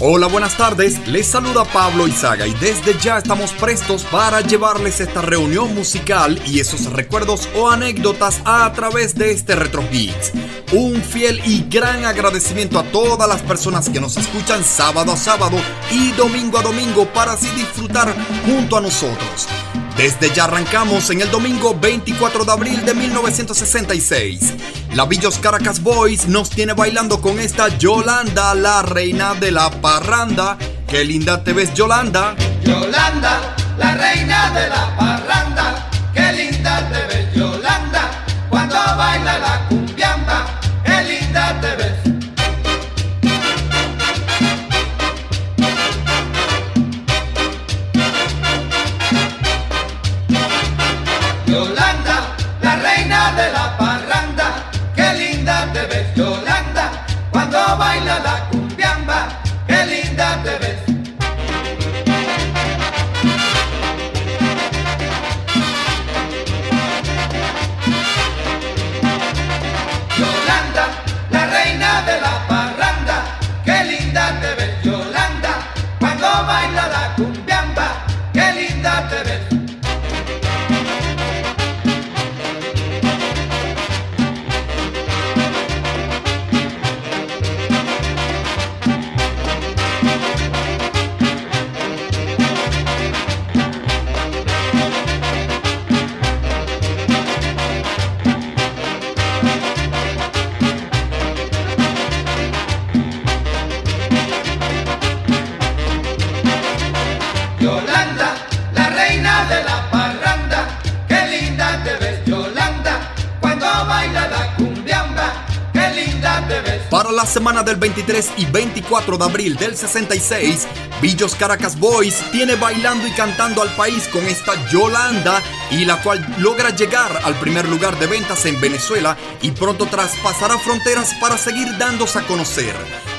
Hola, buenas tardes. Les saluda Pablo Izaga y desde ya estamos prestos para llevarles esta reunión musical y esos recuerdos o anécdotas a través de este Retro. Un fiel y gran agradecimiento a todas las personas que nos escuchan sábado a sábado y domingo a domingo para así disfrutar junto a nosotros. Desde ya arrancamos en el domingo 24 de abril de 1966. La Villos Caracas Boys nos tiene bailando con esta Yolanda, la reina de la parranda. Qué linda te ves, Yolanda. Yolanda, la reina de la parranda. Qué linda te ves, Yolanda. Cuando baila la cumbiamba, qué linda te ves. La semana del 23 y 24 de abril del 66, Villos Caracas Boys tiene bailando y cantando al país con esta Yolanda y la cual logra llegar al primer lugar de ventas en Venezuela y pronto traspasará fronteras para seguir dándose a conocer.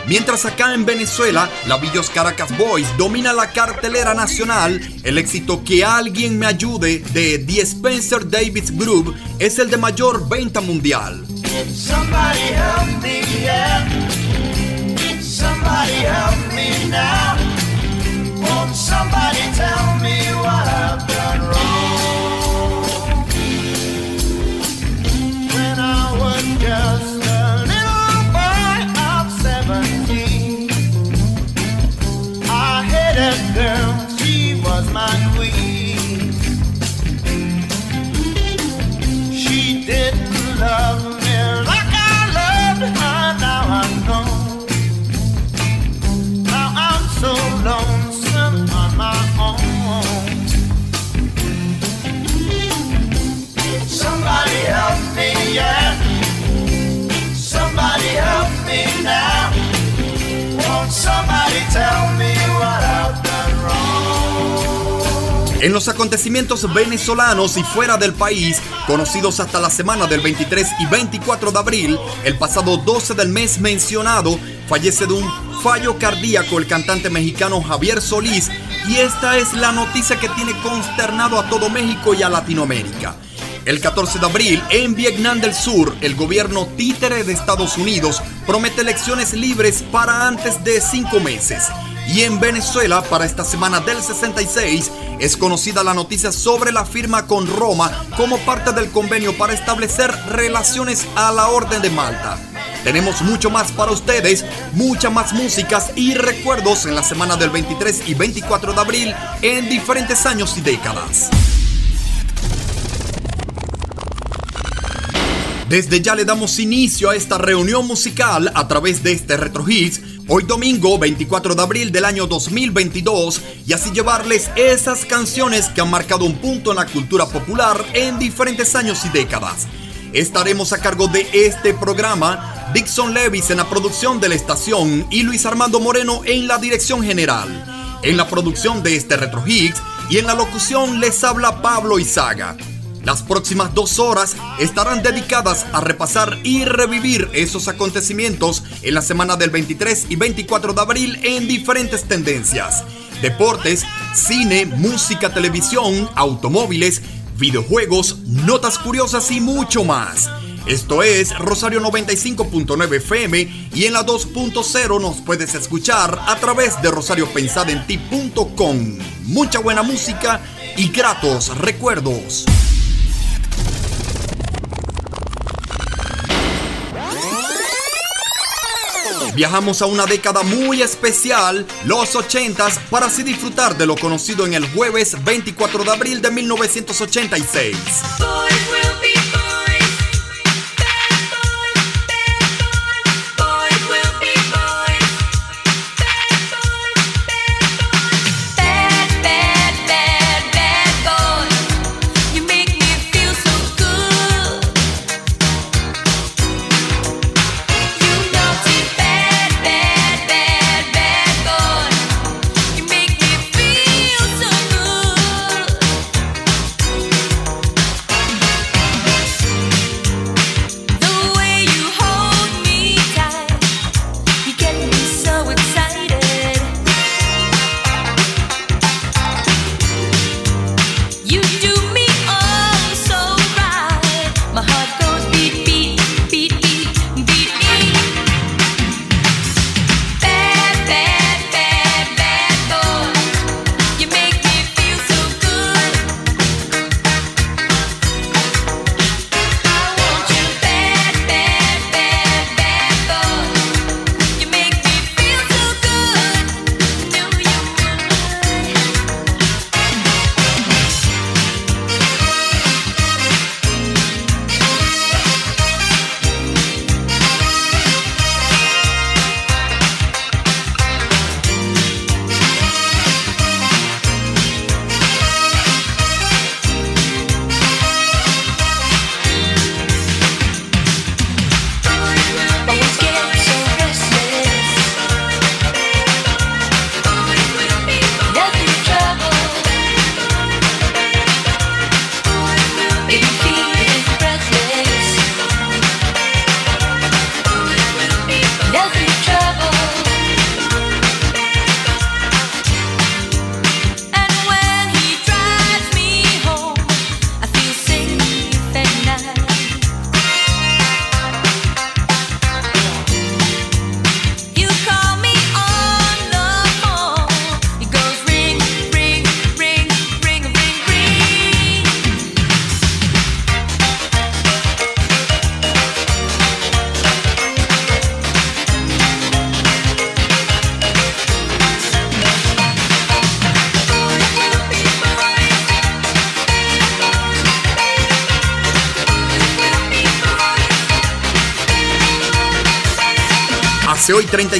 Mientras acá en Venezuela, la Villos Caracas Boys domina la cartelera nacional, el éxito Que alguien me ayude de The Spencer Davis Group es el de mayor venta mundial. Somebody help me, yeah. Somebody help me now. Won't somebody tell me what I've done wrong? When I was just a little boy of seventeen, I had a girl, she was my queen. En los acontecimientos venezolanos y fuera del país, conocidos hasta la semana del 23 y 24 de abril, el pasado 12 del mes mencionado, fallece de un fallo cardíaco el cantante mexicano Javier Solís y esta es la noticia que tiene consternado a todo México y a Latinoamérica. El 14 de abril, en Vietnam del Sur, el gobierno títere de Estados Unidos promete elecciones libres para antes de cinco meses. Y en Venezuela, para esta semana del 66, es conocida la noticia sobre la firma con Roma como parte del convenio para establecer relaciones a la Orden de Malta. Tenemos mucho más para ustedes, muchas más músicas y recuerdos en la semana del 23 y 24 de abril en diferentes años y décadas. Desde ya le damos inicio a esta reunión musical a través de este Retro Hits, hoy domingo 24 de abril del año 2022, y así llevarles esas canciones que han marcado un punto en la cultura popular en diferentes años y décadas. Estaremos a cargo de este programa, Dixon Levis en la producción de la estación y Luis Armando Moreno en la dirección general. En la producción de este Retro Hits y en la locución les habla Pablo Izaga. Las próximas dos horas estarán dedicadas a repasar y revivir esos acontecimientos en la semana del 23 y 24 de abril en diferentes tendencias. Deportes, cine, música, televisión, automóviles, videojuegos, notas curiosas y mucho más. Esto es Rosario 95.9 FM y en la 2.0 nos puedes escuchar a través de rosariopensadenti.com. Mucha buena música y gratos recuerdos. Viajamos a una década muy especial, los 80s, para así disfrutar de lo conocido en el jueves 24 de abril de 1986.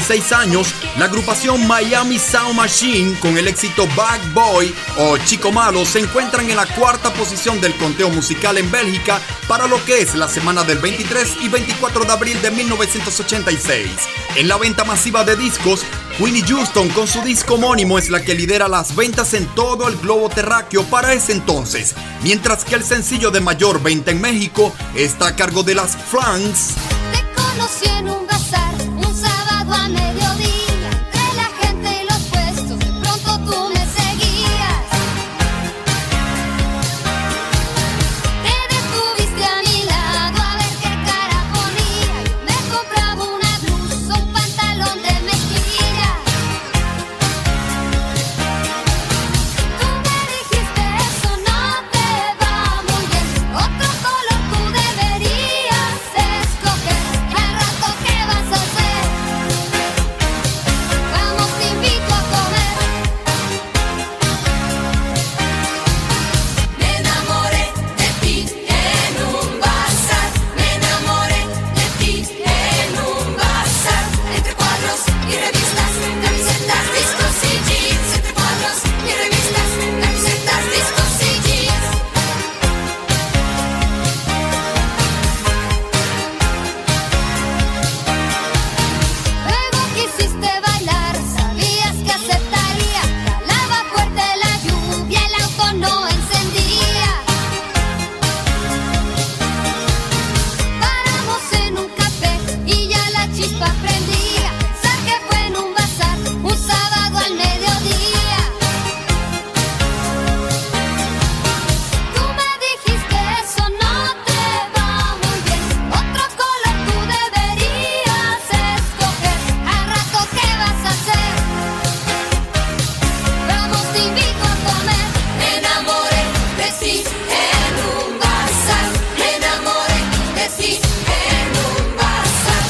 Hoy 36 años, la agrupación Miami Sound Machine con el éxito Bad Boy o Chico Malo se encuentran en la cuarta posición del conteo musical en Bélgica para lo que es la semana del 23 y 24 de abril de 1986. En la venta masiva de discos, Winnie Houston con su disco homónimo es la que lidera las ventas en todo el globo terráqueo para ese entonces, mientras que el sencillo de mayor venta en México está a cargo de las Franks.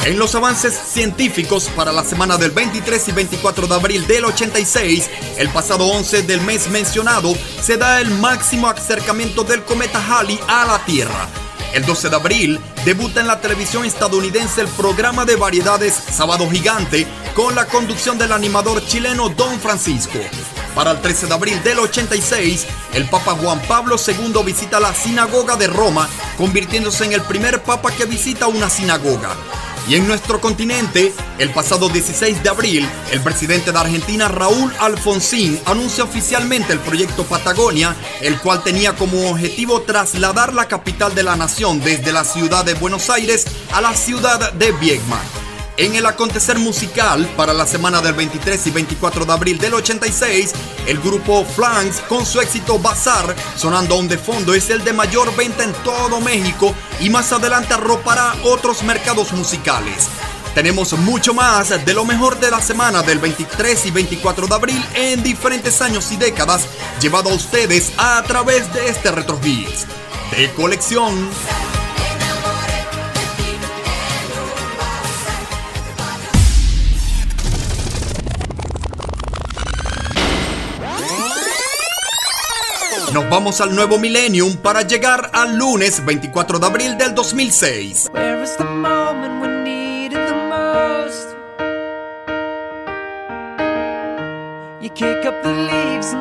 En los avances científicos para la semana del 23 y 24 de abril del 86, el pasado 11 del mes mencionado, se da el máximo acercamiento del cometa Halley a la Tierra. El 12 de abril debuta en la televisión estadounidense el programa de variedades Sábado Gigante con la conducción del animador chileno Don Francisco. Para el 13 de abril del 86, el Papa Juan Pablo II visita la sinagoga de Roma, convirtiéndose en el primer papa que visita una sinagoga. Y en nuestro continente, el pasado 16 de abril, el presidente de Argentina Raúl Alfonsín anuncia oficialmente el proyecto Patagonia, el cual tenía como objetivo trasladar la capital de la nación desde la ciudad de Buenos Aires a la ciudad de Viedma. En el acontecer musical para la semana del 23 y 24 de abril del 86, el grupo Flanks con su éxito Bazar, sonando aún de fondo, es el de mayor venta en todo México y más adelante arropará otros mercados musicales. Tenemos mucho más de lo mejor de la semana del 23 y 24 de abril en diferentes años y décadas, llevado a ustedes a través de este Retro de colección. Nos vamos al nuevo millennium para llegar al lunes 24 de abril del 2006. Where is the moment we needed the most? You kick up the leaves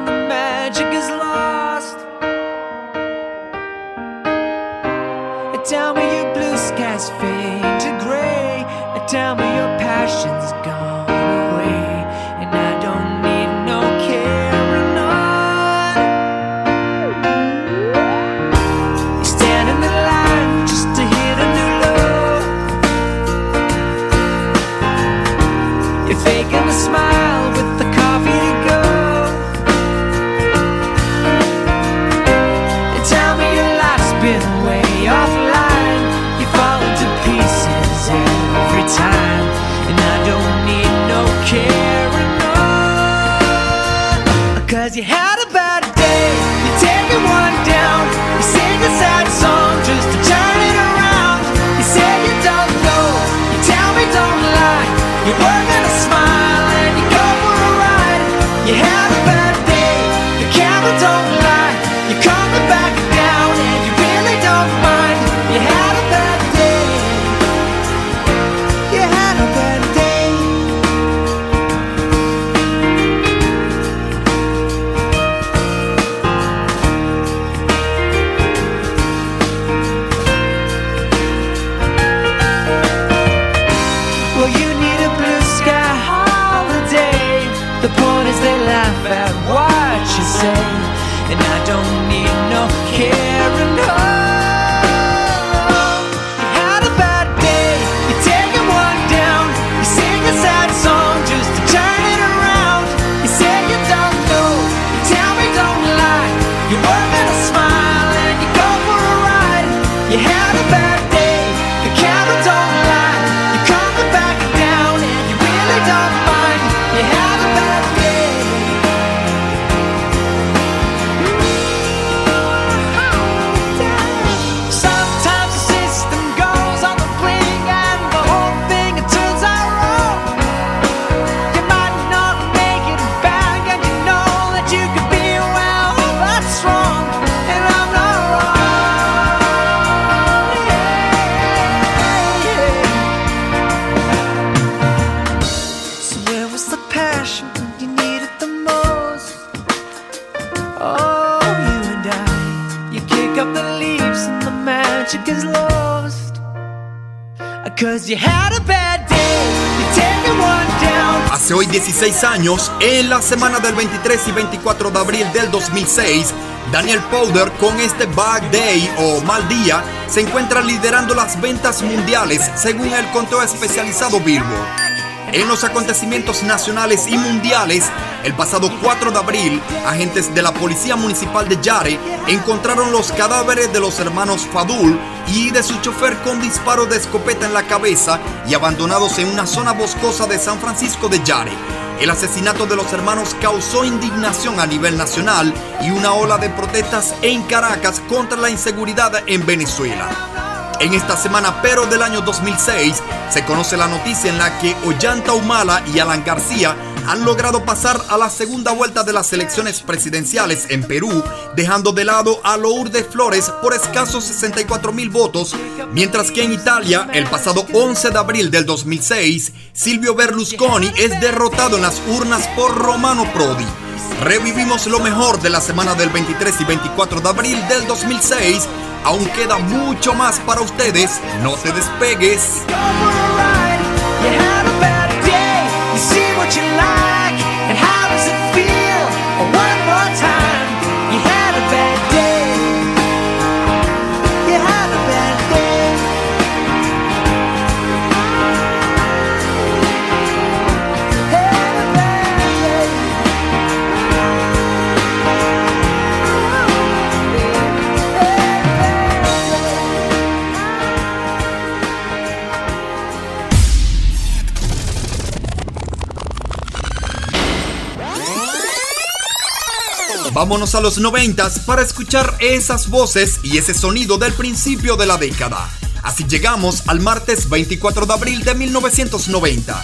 16 años, en la semana del 23 y 24 de abril del 2006, Daniel Powder con este Bad Day o Mal Día se encuentra liderando las ventas mundiales según el conteo especializado Billboard. En los acontecimientos nacionales y mundiales, el pasado 4 de abril, agentes de la Policía Municipal de Yare encontraron los cadáveres de los hermanos Fadul y de su chofer con disparo de escopeta en la cabeza y abandonados en una zona boscosa de San Francisco de Yare. El asesinato de los hermanos causó indignación a nivel nacional y una ola de protestas en Caracas contra la inseguridad en Venezuela. En esta semana, pero del año 2006, se conoce la noticia en la que Ollanta Humala y Alan García han logrado pasar a la segunda vuelta de las elecciones presidenciales en Perú, dejando de lado a Lourdes Flores por escasos 64 mil votos, mientras que en Italia, el pasado 11 de abril del 2006, Silvio Berlusconi es derrotado en las urnas por Romano Prodi. Revivimos lo mejor de la semana del 23 y 24 de abril del 2006. Aún queda mucho más para ustedes. No te despegues. Vámonos a los noventas para escuchar esas voces y ese sonido del principio de la década. Así llegamos al martes 24 de abril de 1990.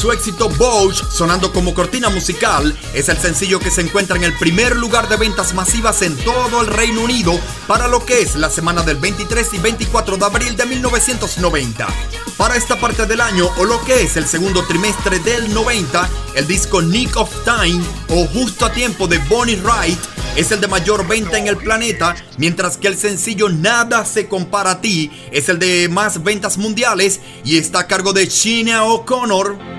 Su éxito Bosch, sonando como cortina musical, es el sencillo que se encuentra en el primer lugar de ventas masivas en todo el Reino Unido para lo que es la semana del 23 y 24 de abril de 1990. Para esta parte del año, o lo que es el segundo trimestre del 90, el disco Nick of Time o Justo a Tiempo de Bonnie Wright es el de mayor venta en el planeta, mientras que el sencillo Nada se compara a ti es el de más ventas mundiales y está a cargo de Sheena O'Connor.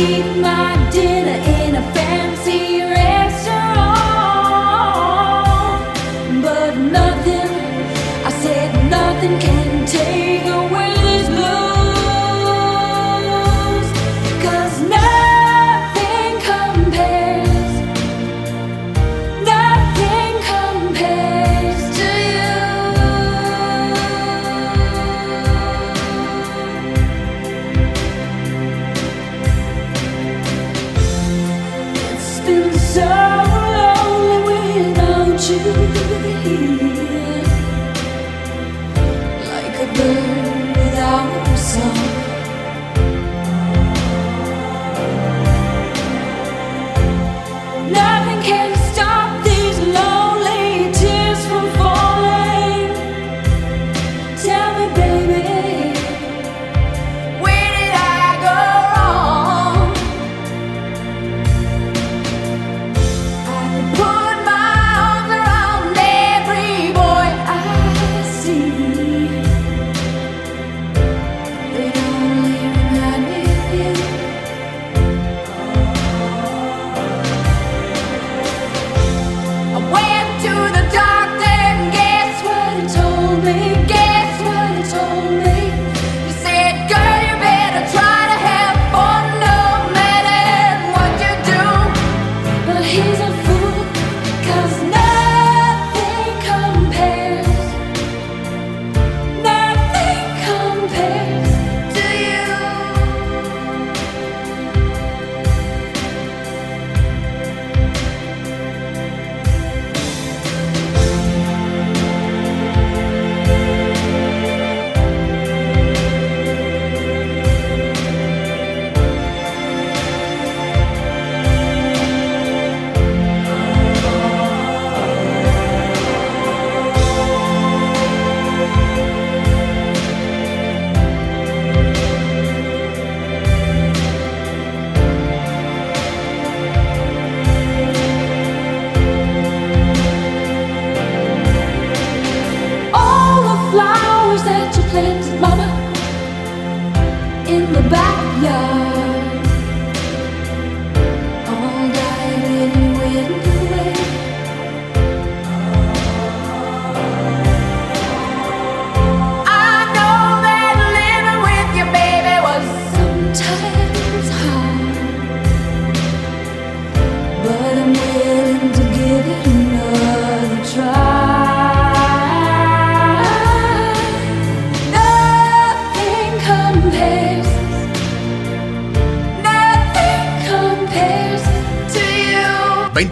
I can eat my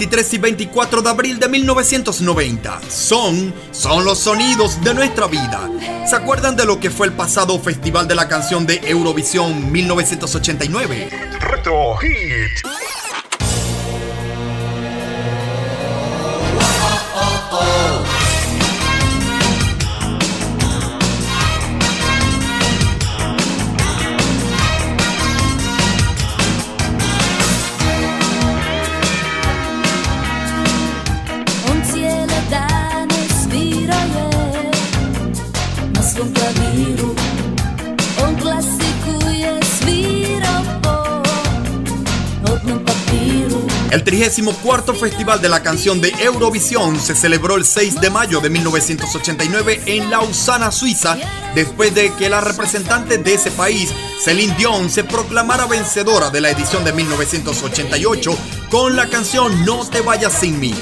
23 y 24 de abril de 1990. Son, son los sonidos de nuestra vida. ¿Se acuerdan de lo que fue el pasado Festival de la Canción de Eurovisión 1989? Retro Hit. El 34 Festival de la Canción de Eurovisión se celebró el 6 de mayo de 1989 en Lausana, Suiza, después de que la representante de ese país, Celine Dion, se proclamara vencedora de la edición de 1988 con la canción No te vayas sin mí.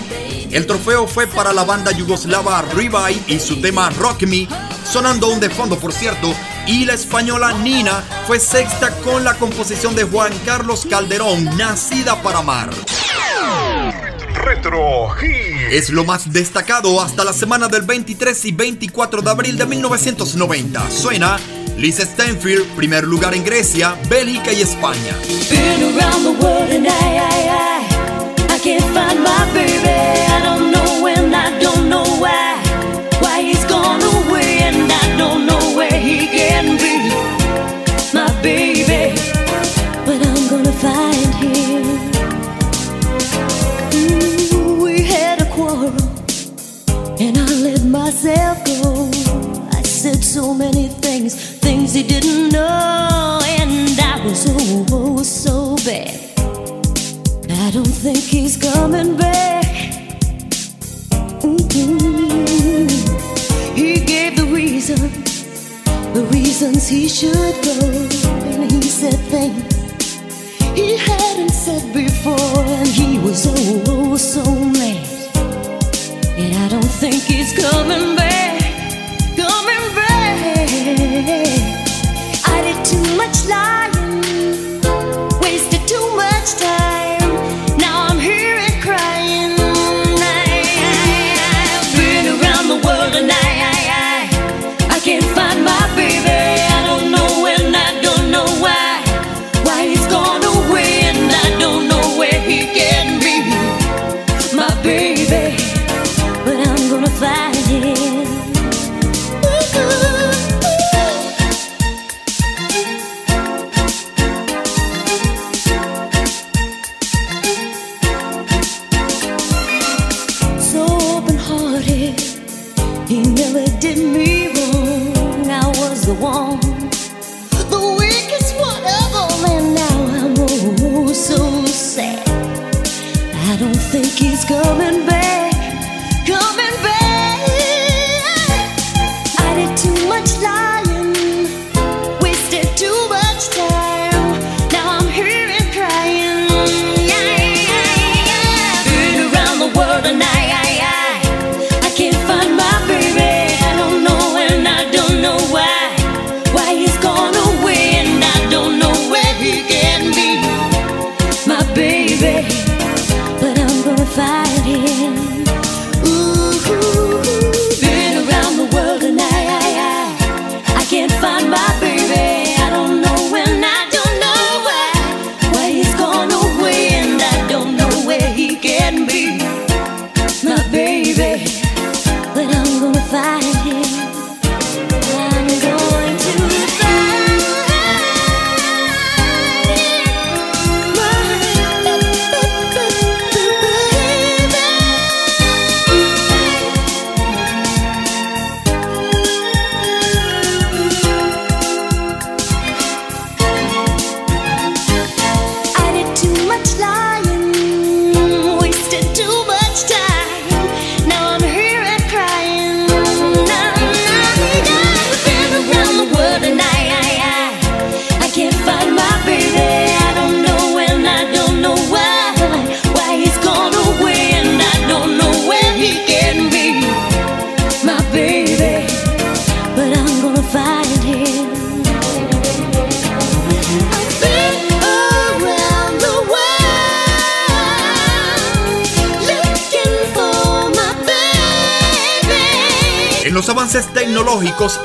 El trofeo fue para la banda yugoslava Revive y su tema Rock Me, sonando un de fondo por cierto, y la española Nina fue sexta con la composición de Juan Carlos Calderón, Nacida para Amar. Retro Hits. Es lo más destacado hasta la semana del 23 y 24 de abril de 1990. Suena Liz Stanfield, primer lugar en Grecia, Bélgica y España. Been myself go. I said so many things, things he didn't know, and I was oh, oh so bad. I don't think he's coming back. Mm-mm. He gave the reason, the reasons he should go, and he said things he hadn't said before, and he was oh, oh so mad. And I don't think he's coming back,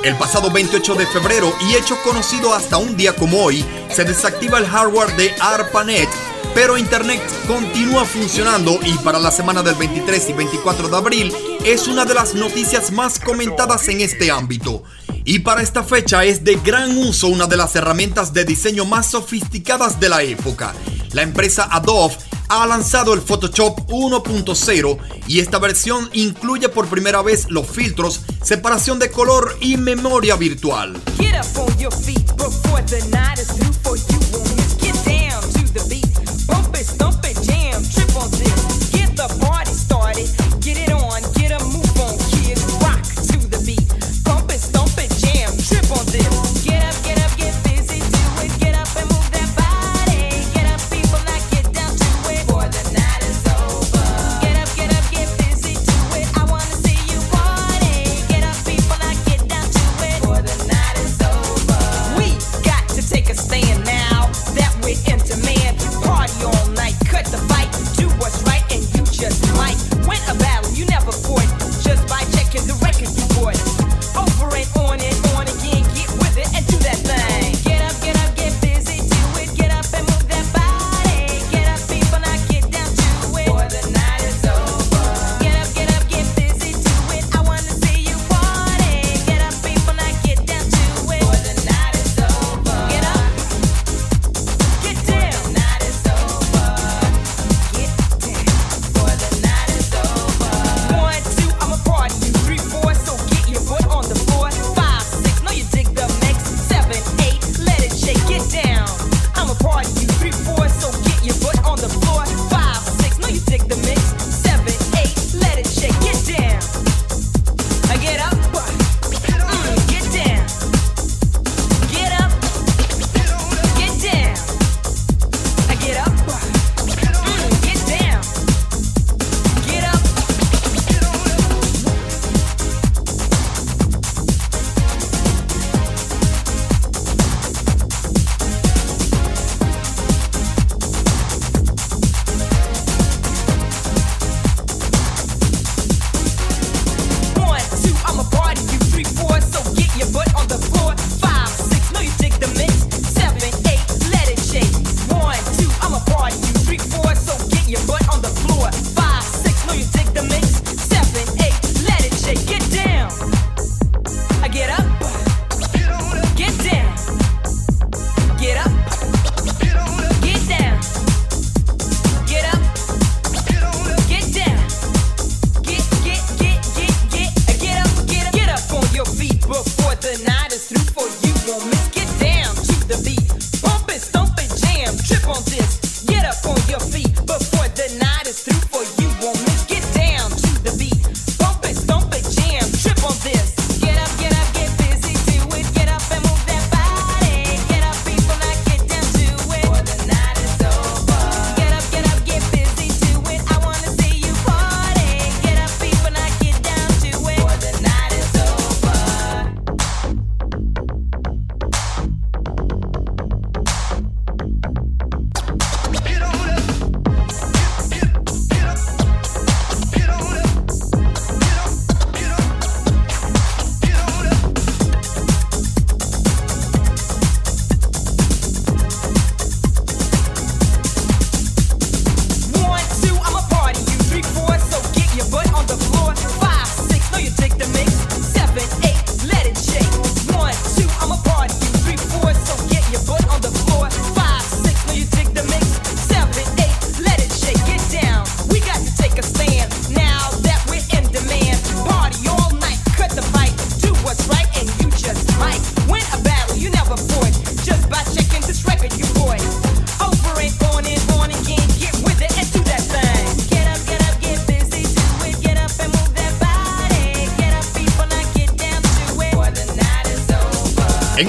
el pasado 28 de febrero y hecho conocido hasta un día como hoy, se desactiva el hardware de ARPANET, pero Internet continúa funcionando y para la semana del 23 y 24 de abril es una de las noticias más comentadas en este ámbito. Y para esta fecha es de gran uso una de las herramientas de diseño más sofisticadas de la época. La empresa Adobe ha lanzado el Photoshop 1.0 y esta versión incluye por primera vez los filtros, separación de color y memoria virtual.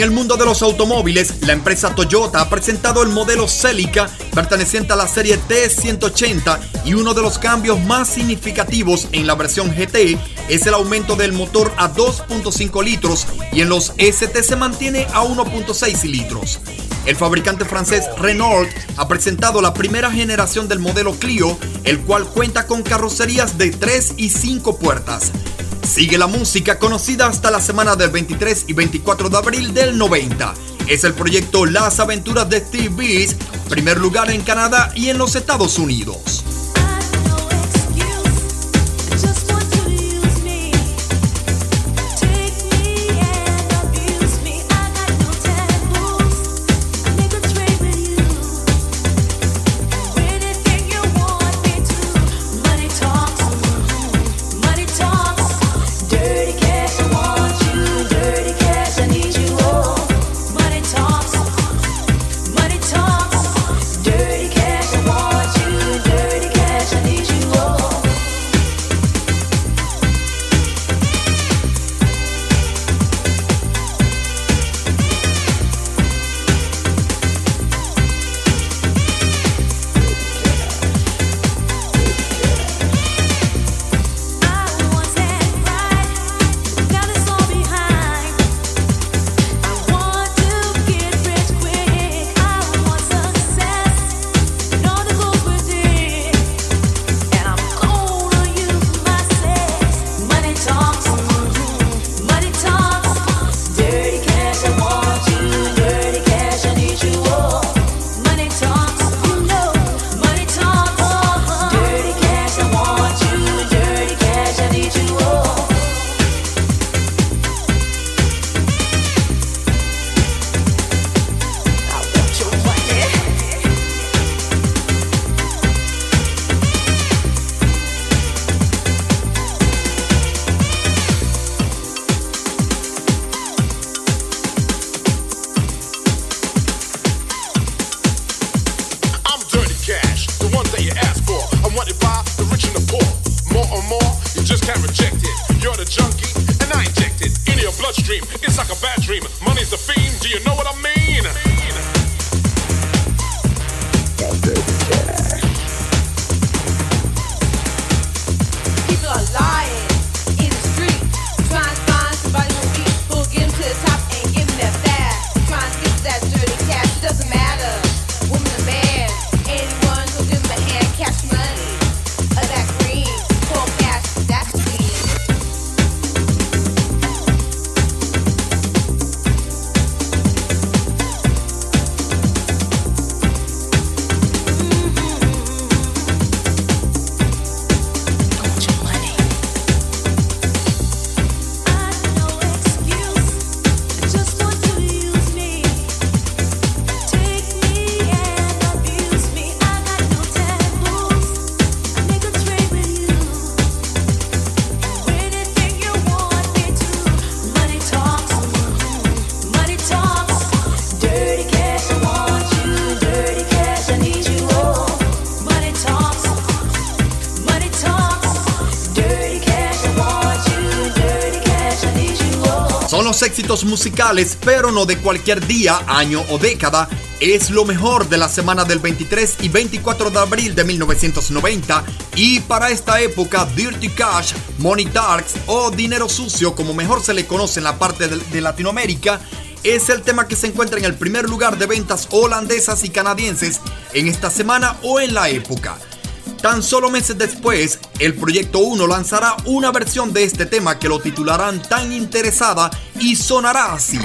el mundo de los automóviles, la empresa Toyota ha presentado el modelo Celica, perteneciente a la serie T180, y uno de los cambios más significativos en la versión GT es el aumento del motor a 2.5 litros y en los ST se mantiene a 1.6 litros. El fabricante francés Renault ha presentado la primera generación del modelo Clio, el cual cuenta con carrocerías de 3 y 5 puertas. Sigue la música conocida hasta la semana del 23 y 24 de abril del 90. Es el proyecto Las Aventuras de Steve Beast, primer lugar en Canadá y en los Estados Unidos. Éxitos musicales, pero no de cualquier día, año o década. Es lo mejor de la semana del 23 y 24 de abril de 1990 y para esta época Dirty Cash, Money Talks o Dinero Sucio como mejor se le conoce en la parte de Latinoamérica es el tema que se encuentra en el primer lugar de ventas holandesas y canadienses en esta semana o en la época. Tan solo meses después, el Proyecto 1 lanzará una versión de este tema que lo titularán Tan Interesada y sonará así.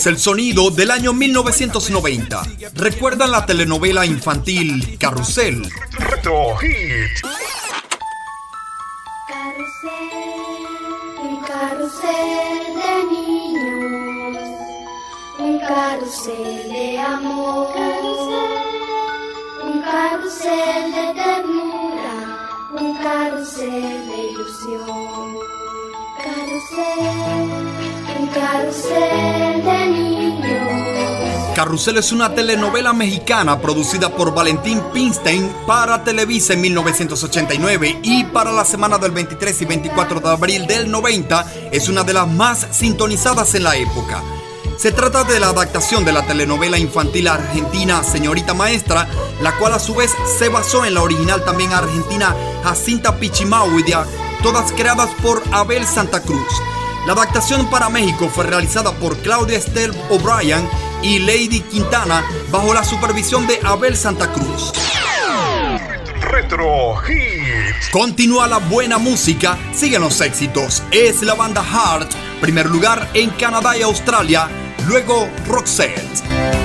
Es el sonido del año 1990. ¿Recuerdan la telenovela infantil Carrusel? Retro Hit. Carrusel es una telenovela mexicana producida por Valentín Pinstein para Televisa en 1989 y para la semana del 23 y 24 de abril del 90 es una de las más sintonizadas en la época. Se trata de la adaptación de la telenovela infantil argentina Señorita Maestra, la cual a su vez se basó en la original también argentina Jacinta Pichimahuidia, todas creadas por Abel Santa Cruz. La adaptación para México fue realizada por Claudia Estelle O'Brien y Lady Quintana bajo la supervisión de Abel Santa Cruz. Retro Hit. Continúa la buena música, siguen los éxitos. Es la banda Heart, primer lugar en Canadá y Australia, luego Roxette.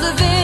the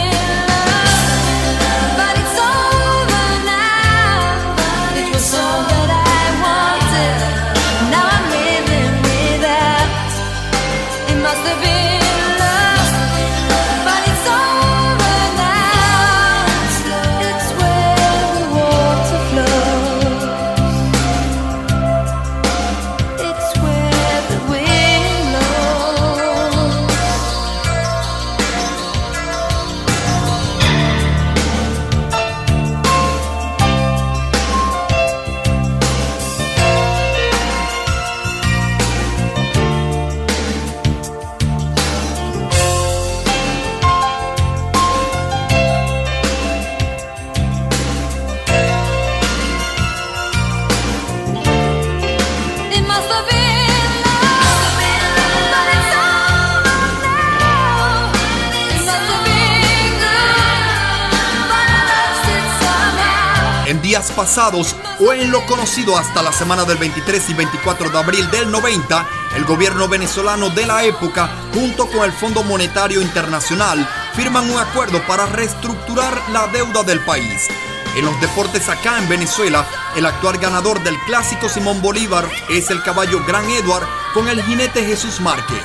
o en lo conocido hasta la semana del 23 y 24 de abril del 90, el gobierno venezolano de la época, junto con el Fondo Monetario Internacional, firman un acuerdo para reestructurar la deuda del país. En los deportes acá en Venezuela, el actual ganador del clásico Simón Bolívar es el caballo Gran Edward con el jinete Jesús Márquez.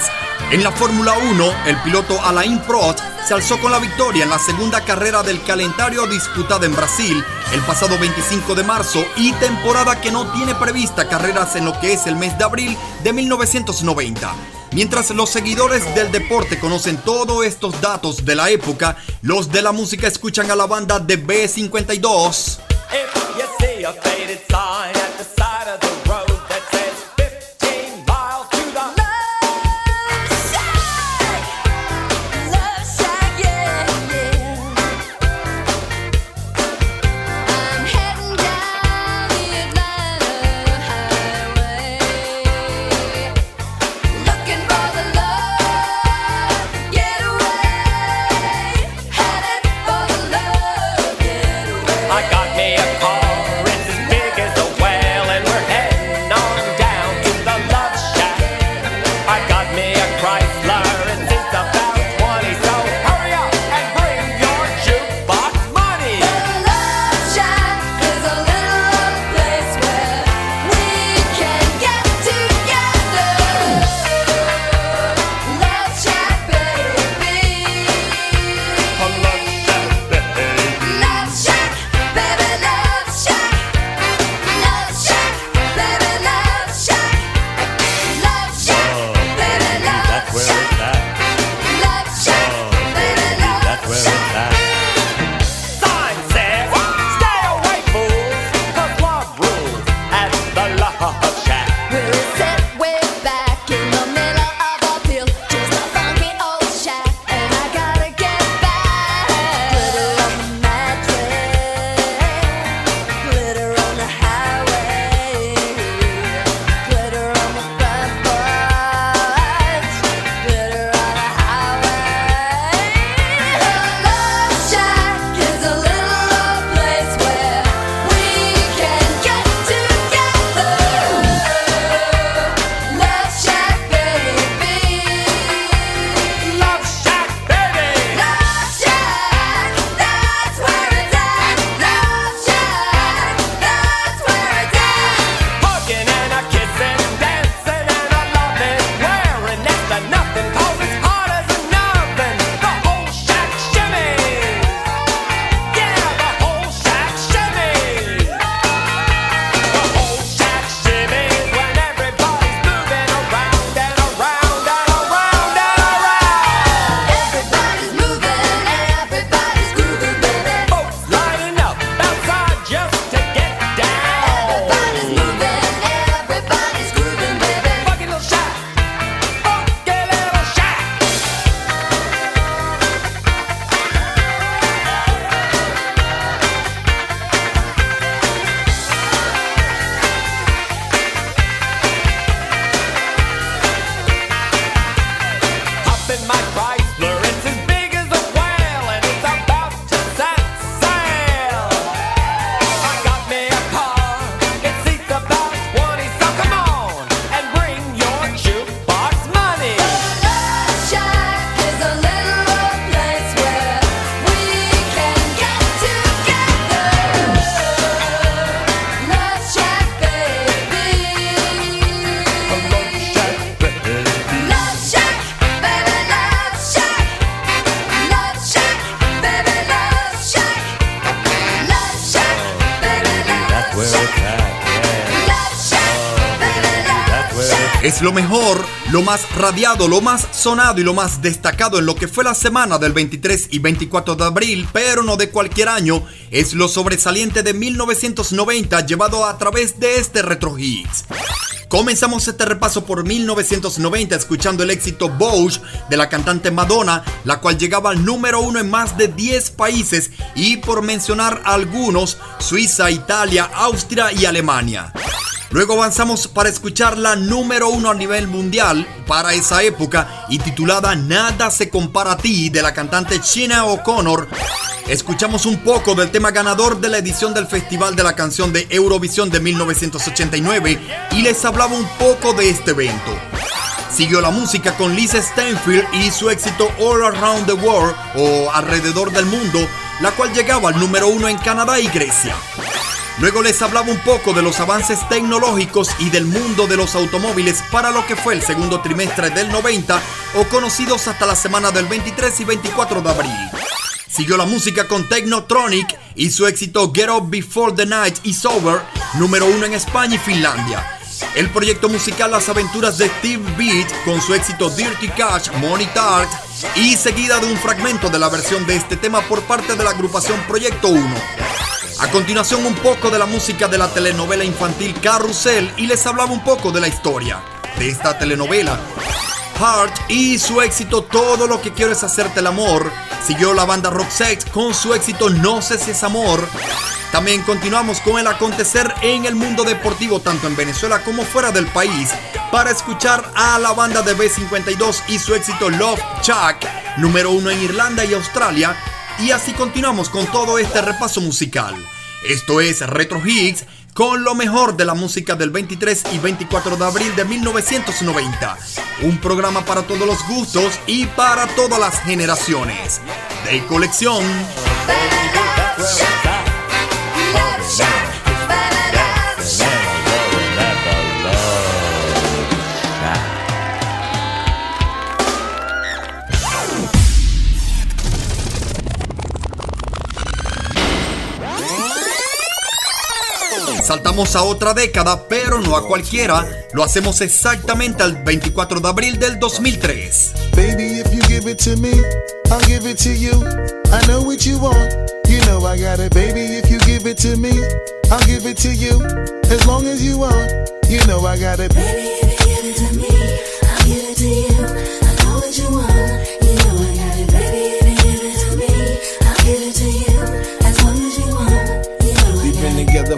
En la Fórmula 1, el piloto Alain Prost se alzó con la victoria en la segunda carrera del calendario disputada en Brasil el pasado 25 de marzo y temporada que no tiene prevista carreras en lo que es el mes de abril de 1990. Mientras los seguidores del deporte conocen todos estos datos de la época, los de la música escuchan a la banda de B52. Lo mejor, lo más radiado, lo más sonado y lo más destacado en lo que fue la semana del 23 y 24 de abril, pero no de cualquier año, es lo sobresaliente de 1990 llevado a través de este Retro Hits. Comenzamos este repaso por 1990 escuchando el éxito Bosch de la cantante Madonna, la cual llegaba al número uno en más de 10 países y por mencionar algunos, Suiza, Italia, Austria y Alemania. Luego avanzamos para escuchar la número uno a nivel mundial para esa época y titulada Nada se compara a ti de la cantante China O'Connor Escuchamos un poco del tema ganador de la edición del Festival de la Canción de Eurovisión de 1989 y les hablaba un poco de este evento. Siguió la música con Lisa Stanfield y su éxito All Around the World o Alrededor del Mundo, la cual llegaba al número uno en Canadá y Grecia. Luego les hablaba un poco de los avances tecnológicos y del mundo de los automóviles para lo que fue el segundo trimestre del 90 o conocidos hasta la semana del 23 y 24 de abril. Siguió la música con Technotronic y su éxito Get Up Before the Night is Over, número uno en España y Finlandia. El proyecto musical Las aventuras de Steve Beat con su éxito Dirty Cash, Money Tart y seguida de un fragmento de la versión de este tema por parte de la agrupación Proyecto 1. A continuación un poco de la música de la telenovela infantil Carrusel y les hablaba un poco de la historia de esta telenovela. Heart y su éxito Todo lo que quiero es hacerte el amor. Siguió la banda Roxette con su éxito No sé si es amor. También continuamos con el acontecer en el mundo deportivo tanto en Venezuela como fuera del país para escuchar a la banda de B52 y su éxito Love Chuck, número uno en Irlanda y Australia. Y así continuamos con todo este repaso musical. Esto es Retro Hits con lo mejor de la música del 23 y 24 de abril de 1990. Un programa para todos los gustos y para todas las generaciones. De colección. Saltamos a otra década, pero no a cualquiera. Lo hacemos exactamente al 24 de abril del 2003. Baby, if you give it to me, I'll give it to you. I know what you want, you know I got it. Baby, if you give it to me, I'll give it to you. As long as you want, you know I got it. Baby, if you give it to me, I'll give it to you.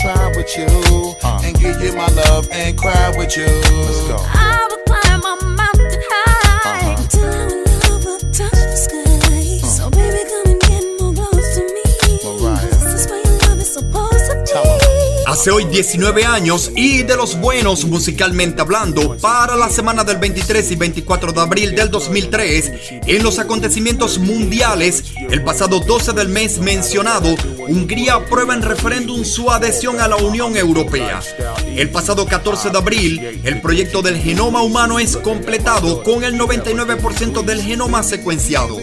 try with you. And give you my love and cry with you. Let's go. I will climb a mountain Hace hoy 19 años y de los buenos musicalmente hablando, para la semana del 23 y 24 de abril del 2003, en los acontecimientos mundiales, el pasado 12 del mes mencionado, Hungría aprueba en referéndum su adhesión a la Unión Europea. El pasado 14 de abril, el proyecto del genoma humano es completado con el 99% del genoma secuenciado.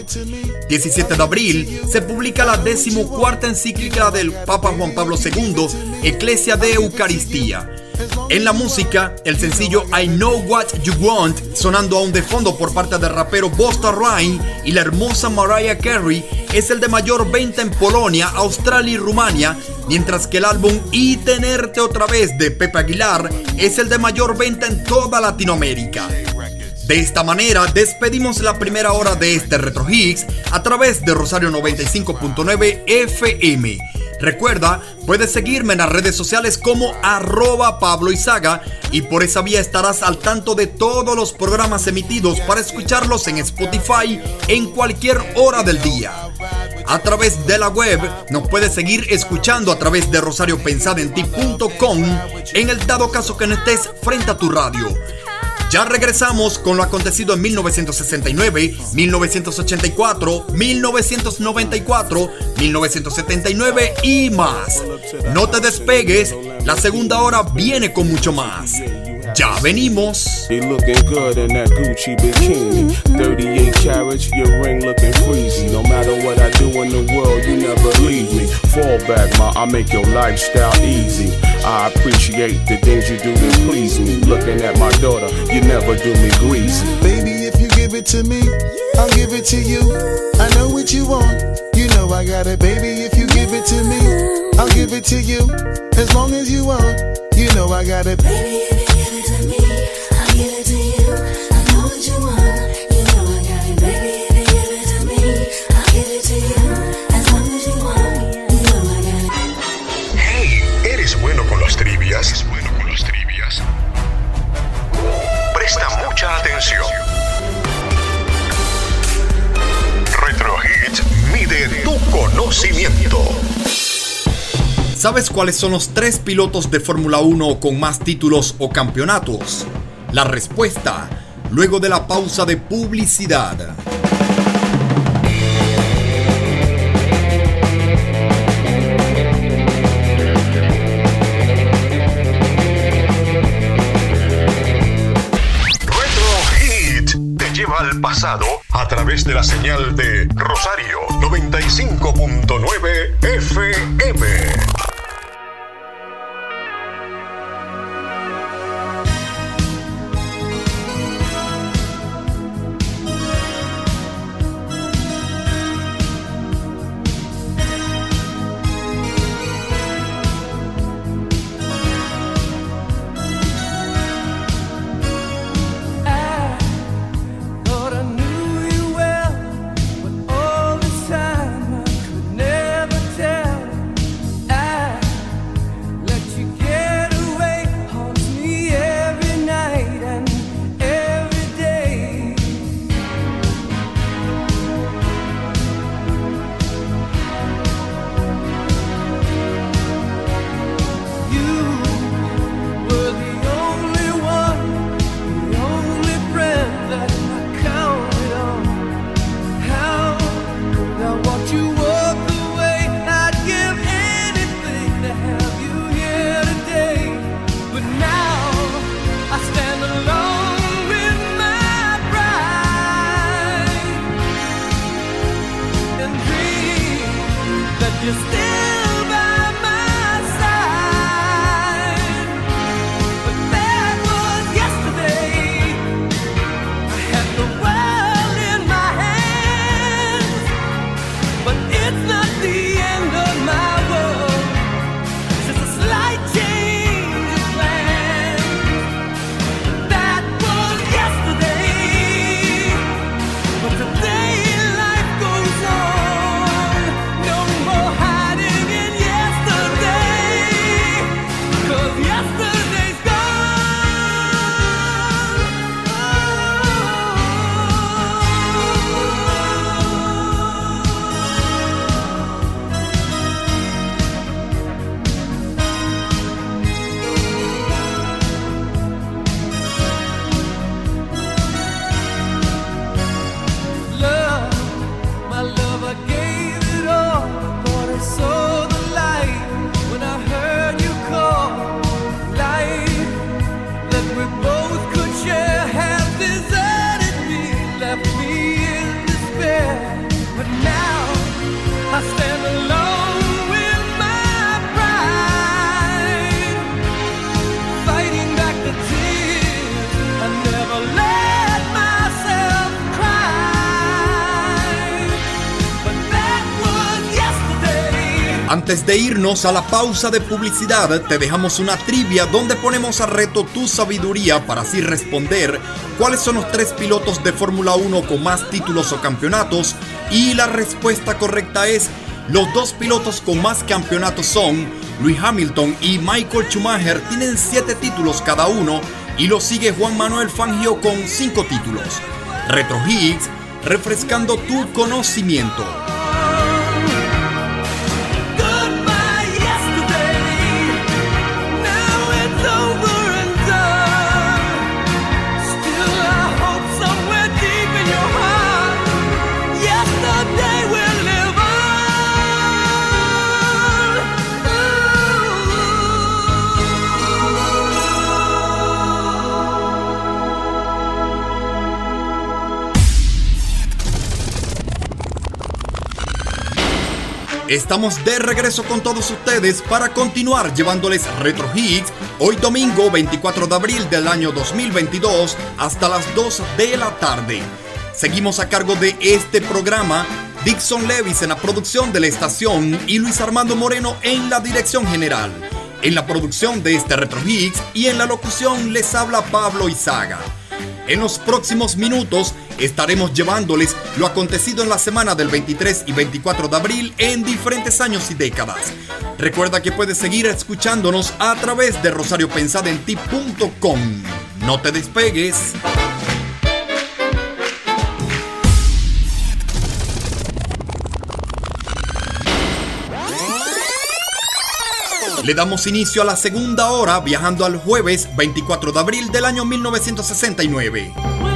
17 de abril, se publica la decimocuarta encíclica del Papa Juan Pablo II, Eclesia de Eucaristía. En la música, el sencillo I Know What You Want, sonando aún de fondo por parte del rapero Busta Rhyme y la hermosa Mariah Carey, es el de mayor venta en Polonia, Australia y Rumania, mientras que el álbum Y Tenerte Otra Vez de Pepe Aguilar es el de mayor venta en toda Latinoamérica. De esta manera despedimos la primera hora de este Retro Hits a través de Rosario 95.9 FM. Recuerda, puedes seguirme en las redes sociales como arroba Pablo Izaga y por esa vía estarás al tanto de todos los programas emitidos para escucharlos en Spotify en cualquier hora del día. A través de la web nos puedes seguir escuchando a través de rosariopensadenti.com en el dado caso que no estés frente a tu radio. Ya regresamos con lo acontecido en 1969, 1984, 1994, 1979 y más. No te despegues, la segunda hora viene con mucho más. Ya venimos. You looking good in that Gucci bikini. 38 carats, your ring looking freezy. No matter what I do in the world, you never leave me. Fall back, ma, I make your lifestyle easy. I appreciate the things you do to please me. Looking at my daughter, you never do me greasy. Baby, if you give it to me, I'll give it to you. I know what you want. You know I got it, baby. If you give it to me, I'll give it to you. As long as you want, you know I got it. Baby, Hey, ¿eres bueno con las trivias? ¿Eres bueno con las trivias? Presta mucha atención. Retro Hits mide tu conocimiento. ¿Sabes cuáles son los tres pilotos de Fórmula 1 con más títulos o campeonatos? La respuesta, luego de la pausa de publicidad. Retro Hit te lleva al pasado a través de la señal de Rosario 95.9 FM. Antes de irnos a la pausa de publicidad, te dejamos una trivia donde ponemos a reto tu sabiduría para así responder cuáles son los tres pilotos de Fórmula 1 con más títulos o campeonatos. Y la respuesta correcta es, los dos pilotos con más campeonatos son Luis Hamilton y Michael Schumacher, tienen siete títulos cada uno y lo sigue Juan Manuel Fangio con cinco títulos. Retro Higgs, refrescando tu conocimiento. Estamos de regreso con todos ustedes para continuar llevándoles Retro Hits hoy domingo 24 de abril del año 2022 hasta las 2 de la tarde. Seguimos a cargo de este programa Dixon Levis en la producción de la estación y Luis Armando Moreno en la dirección general. En la producción de este Retro Hits y en la locución les habla Pablo Izaga. En los próximos minutos estaremos llevándoles lo acontecido en la semana del 23 y 24 de abril en diferentes años y décadas. Recuerda que puedes seguir escuchándonos a través de rosariopensadenti.com. No te despegues. Le damos inicio a la segunda hora viajando al jueves 24 de abril del año 1969.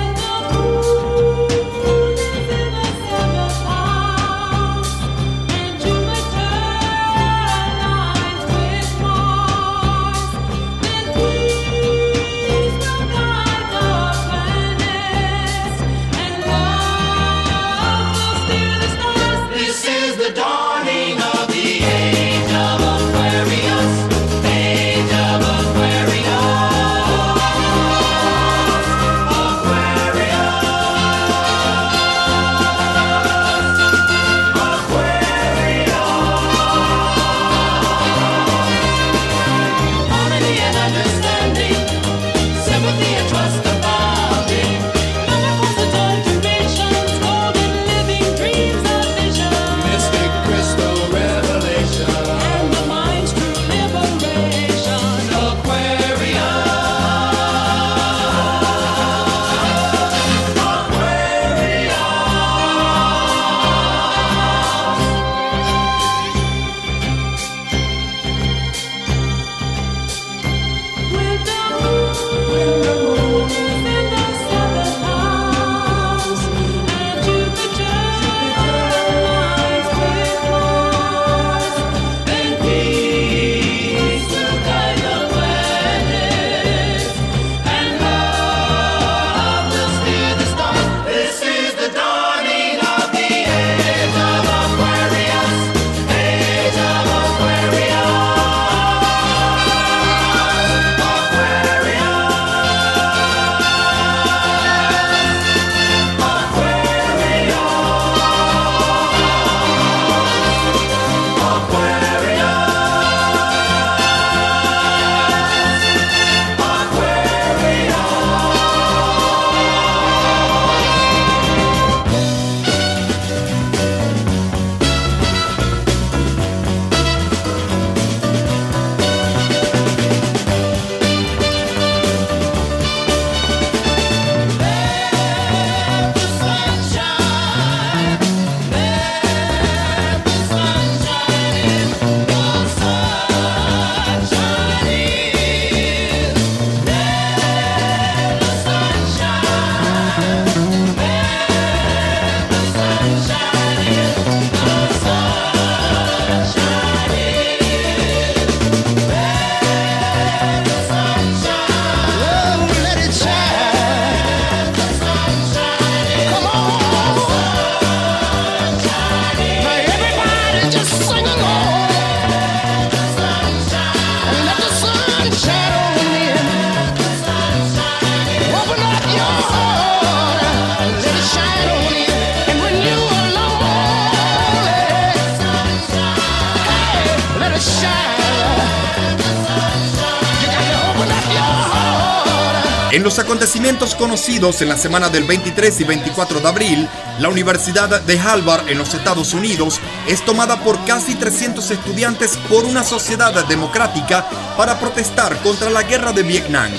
Los acontecimientos conocidos en la semana del 23 y 24 de abril, la Universidad de Harvard en los Estados Unidos es tomada por casi 300 estudiantes por una sociedad democrática para protestar contra la guerra de Vietnam.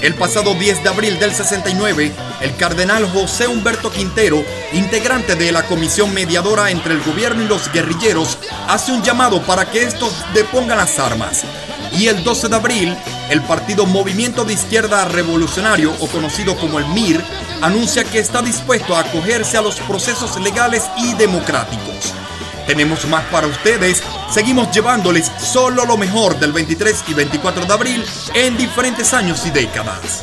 El pasado 10 de abril del 69, el cardenal José Humberto Quintero, integrante de la comisión mediadora entre el gobierno y los guerrilleros, hace un llamado para que estos depongan las armas. Y el 12 de abril, el partido Movimiento de Izquierda Revolucionario, o conocido como el MIR, anuncia que está dispuesto a acogerse a los procesos legales y democráticos. Tenemos más para ustedes. Seguimos llevándoles solo lo mejor del 23 y 24 de abril en diferentes años y décadas.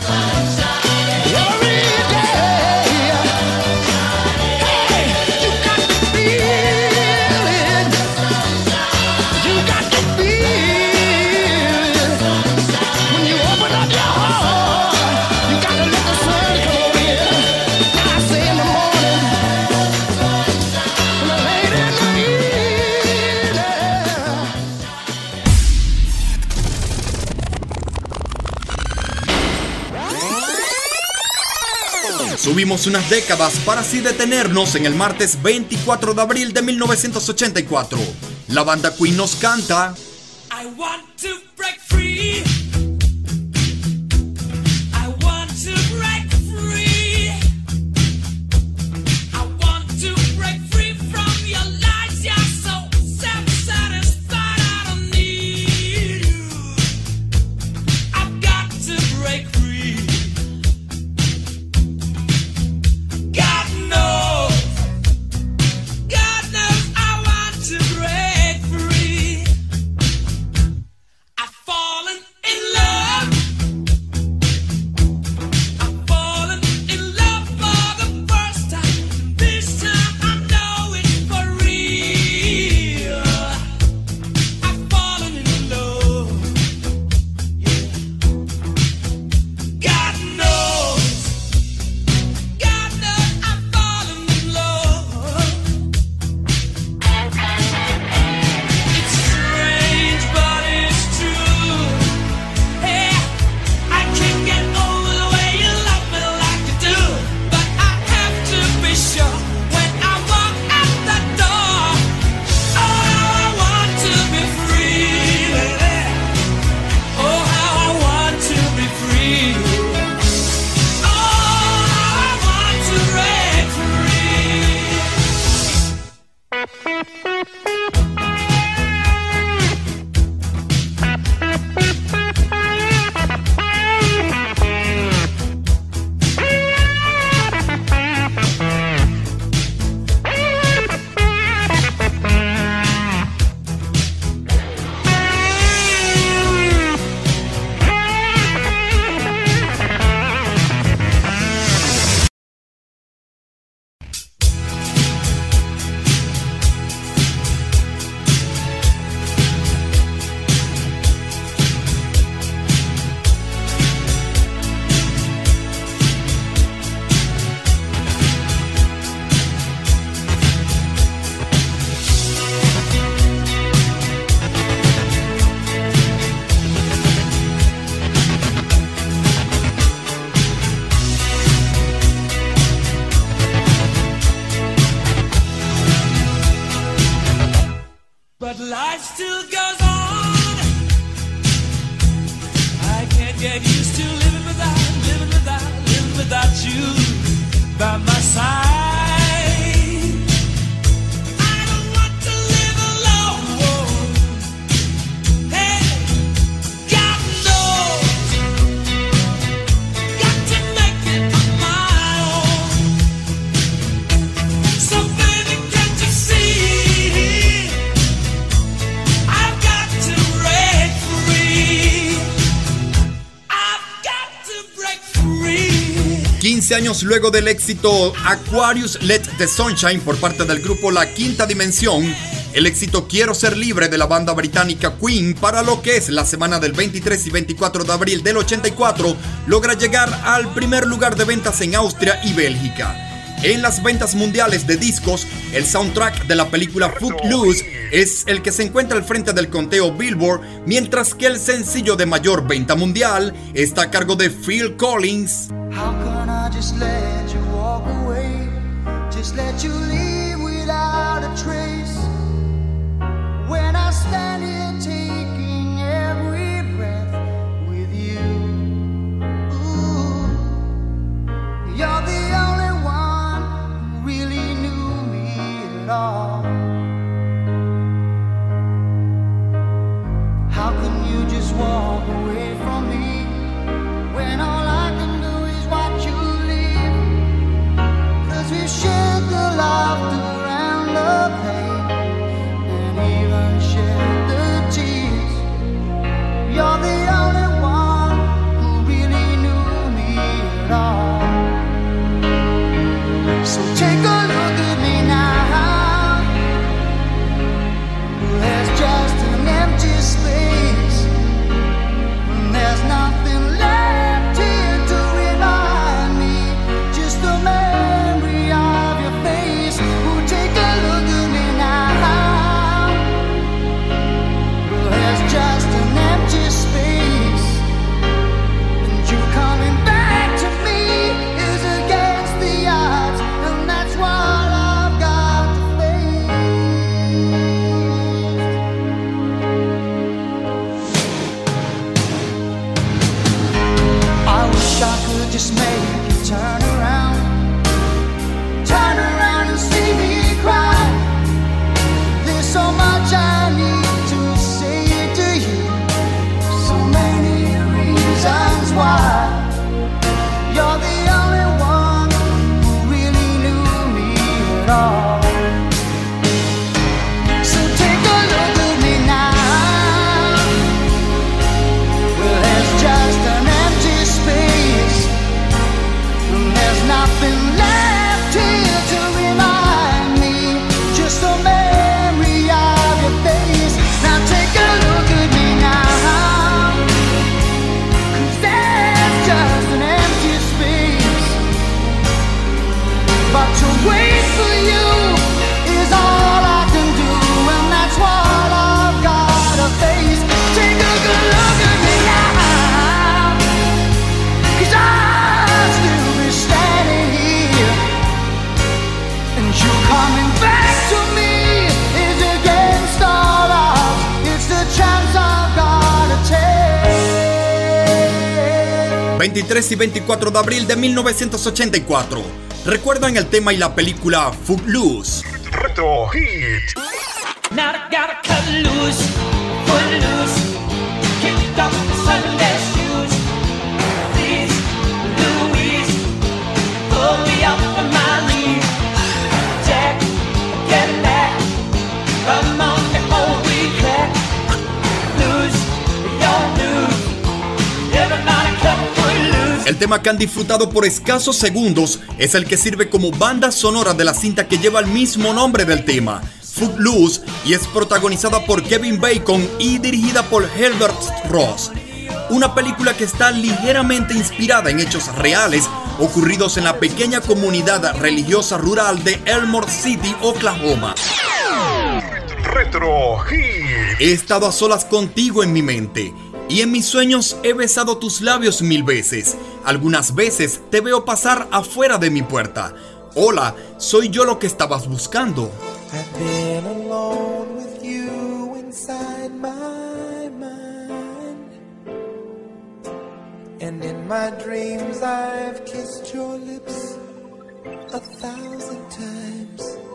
Subimos unas décadas para así detenernos en el martes 24 de abril de 1984. La banda Queen nos canta I want to break living without, living without, living without you by my side. 15 años luego del éxito Aquarius Let the Sunshine por parte del grupo La Quinta Dimensión, el éxito Quiero ser libre de la banda británica Queen para lo que es la semana del 23 y 24 de abril del 84 logra llegar al primer lugar de ventas en Austria y Bélgica. En las ventas mundiales de discos, el soundtrack de la película Footloose es el que se encuentra al frente del conteo Billboard, mientras que el sencillo de mayor venta mundial está a cargo de Phil Collins. I just let you walk away? Just let you leave without a trace. When I stand here taking every breath with you. Ooh, you're the only one who really knew me at all. 23 y 24 de abril de 1984. Recuerdan el tema y la película Footloose. Retro Hit. Now I gotta cut loose, foot loose, kicked off the Sunday El tema que han disfrutado por escasos segundos es el que sirve como banda sonora de la cinta que lleva el mismo nombre del tema, Footloose, y es protagonizada por Kevin Bacon y dirigida por Herbert Ross. Una película que está ligeramente inspirada en hechos reales ocurridos en la pequeña comunidad religiosa rural de Elmore City, Oklahoma. Retro. He estado a solas contigo en mi mente y en mis sueños he besado tus labios mil veces. Algunas veces te veo pasar afuera de mi puerta. Hola, soy yo lo que estabas buscando. And in my dreams, I've kissed your lips a thousand times.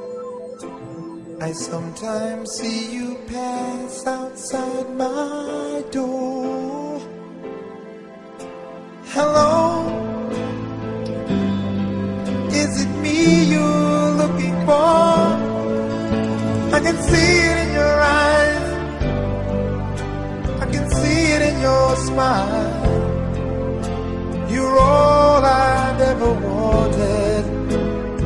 I sometimes see you pass outside my door. Hello, is it me you're looking for? I can see it in your eyes. I can see it in your smile. You're all I've ever wanted.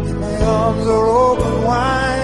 And my arms are open wide.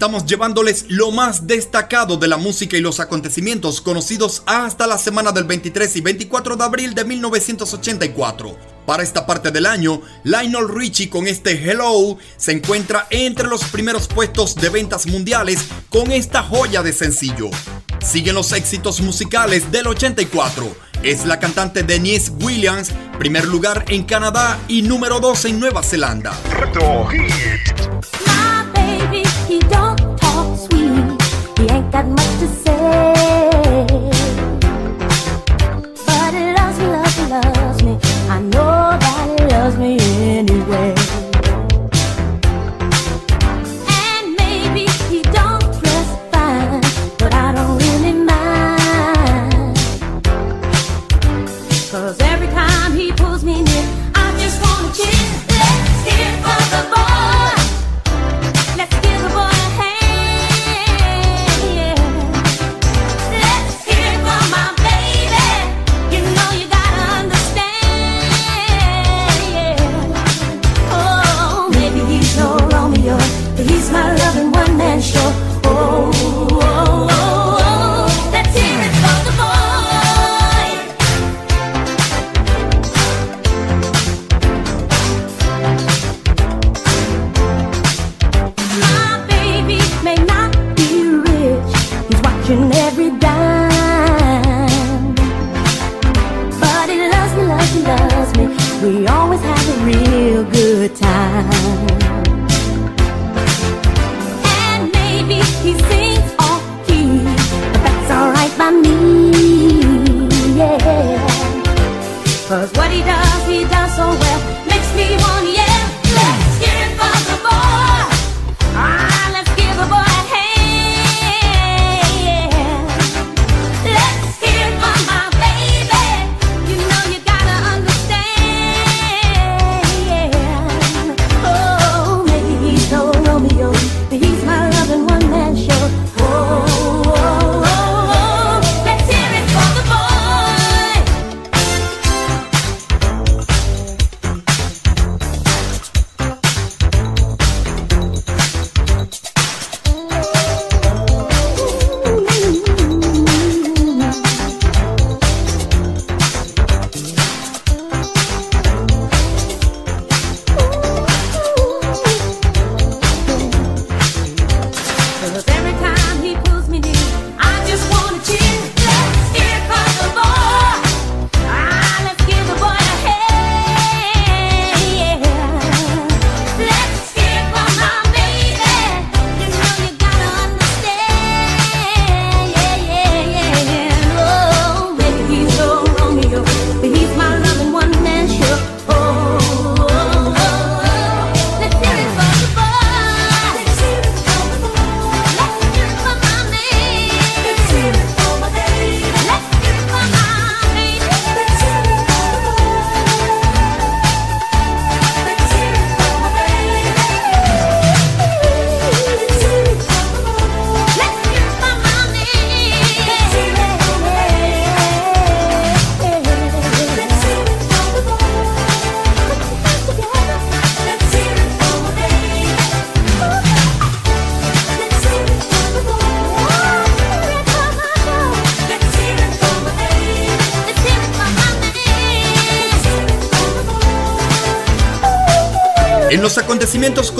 Estamos llevándoles lo más destacado de la música y los acontecimientos conocidos hasta la semana del 23 y 24 de abril de 1984. Para esta parte del año, Lionel Richie con este Hello se encuentra entre los primeros puestos de ventas mundiales con esta joya de sencillo. Siguen los éxitos musicales del 84. Es la cantante Denise Williams, primer lugar en Canadá y número 2 en Nueva Zelanda. Hit.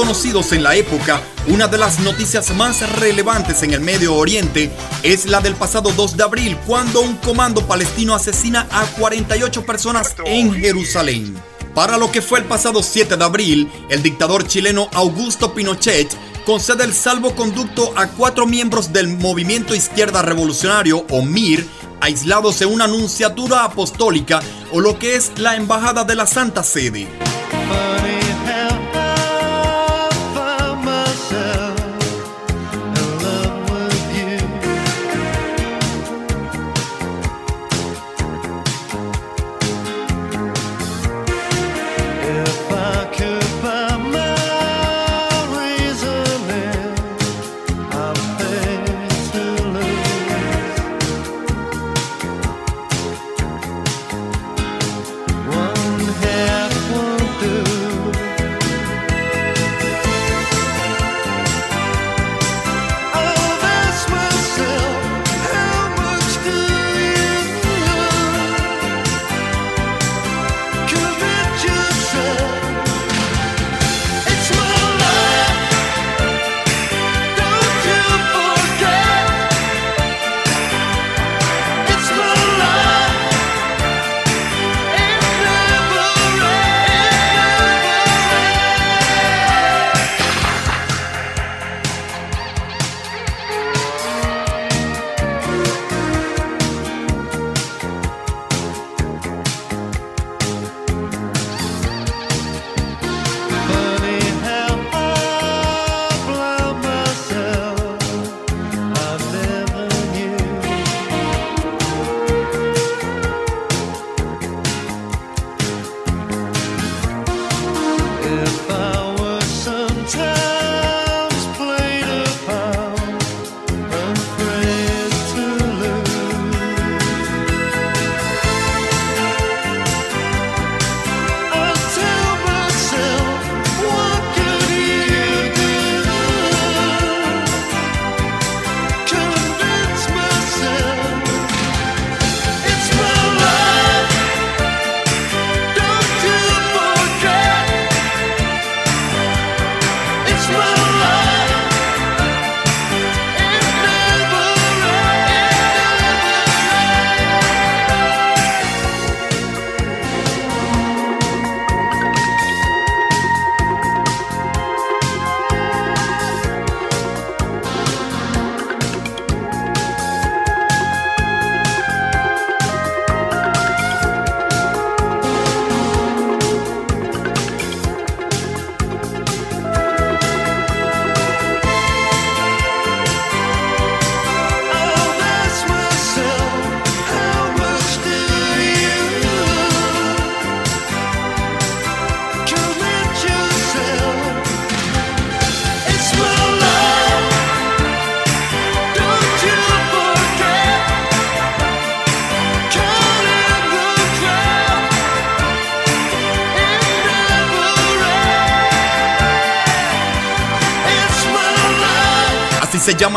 Conocidos en la época, una de las noticias más relevantes en el Medio Oriente es la del pasado 2 de abril, cuando un comando palestino asesina a 48 personas en Jerusalén. Para lo que fue el pasado 7 de abril, el dictador chileno Augusto Pinochet concede el salvoconducto a cuatro miembros del Movimiento Izquierda Revolucionario, o MIR, aislados en una anunciatura apostólica o lo que es la Embajada de la Santa Sede.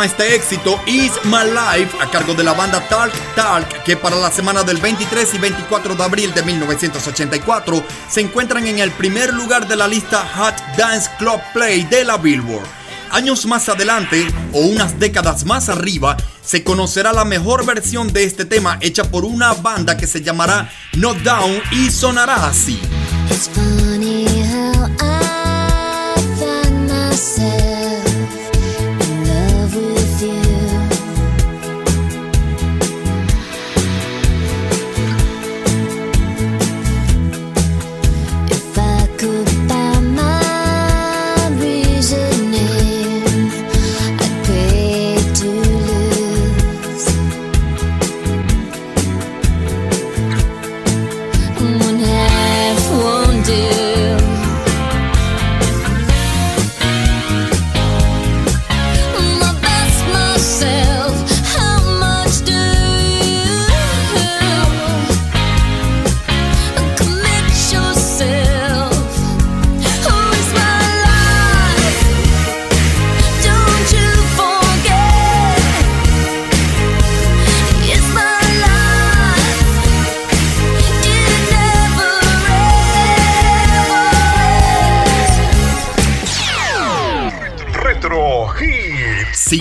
Este éxito, Is My Life, a cargo de la banda Talk Talk, que para la semana del 23 y 24 de abril de 1984 se encuentran en el primer lugar de la lista Hot Dance Club Play de la Billboard. Años más adelante, o unas décadas más arriba, se conocerá la mejor versión de este tema hecha por una banda que se llamará Not Down y sonará así.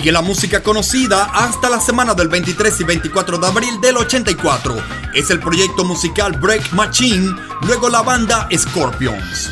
Sigue la música conocida hasta la semana del 23 y 24 de abril del 84. Es el proyecto musical Break Machine, luego la banda Scorpions.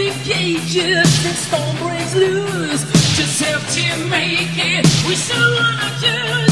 engages, the storm breaks loose. Just help to make it. We still wanna do.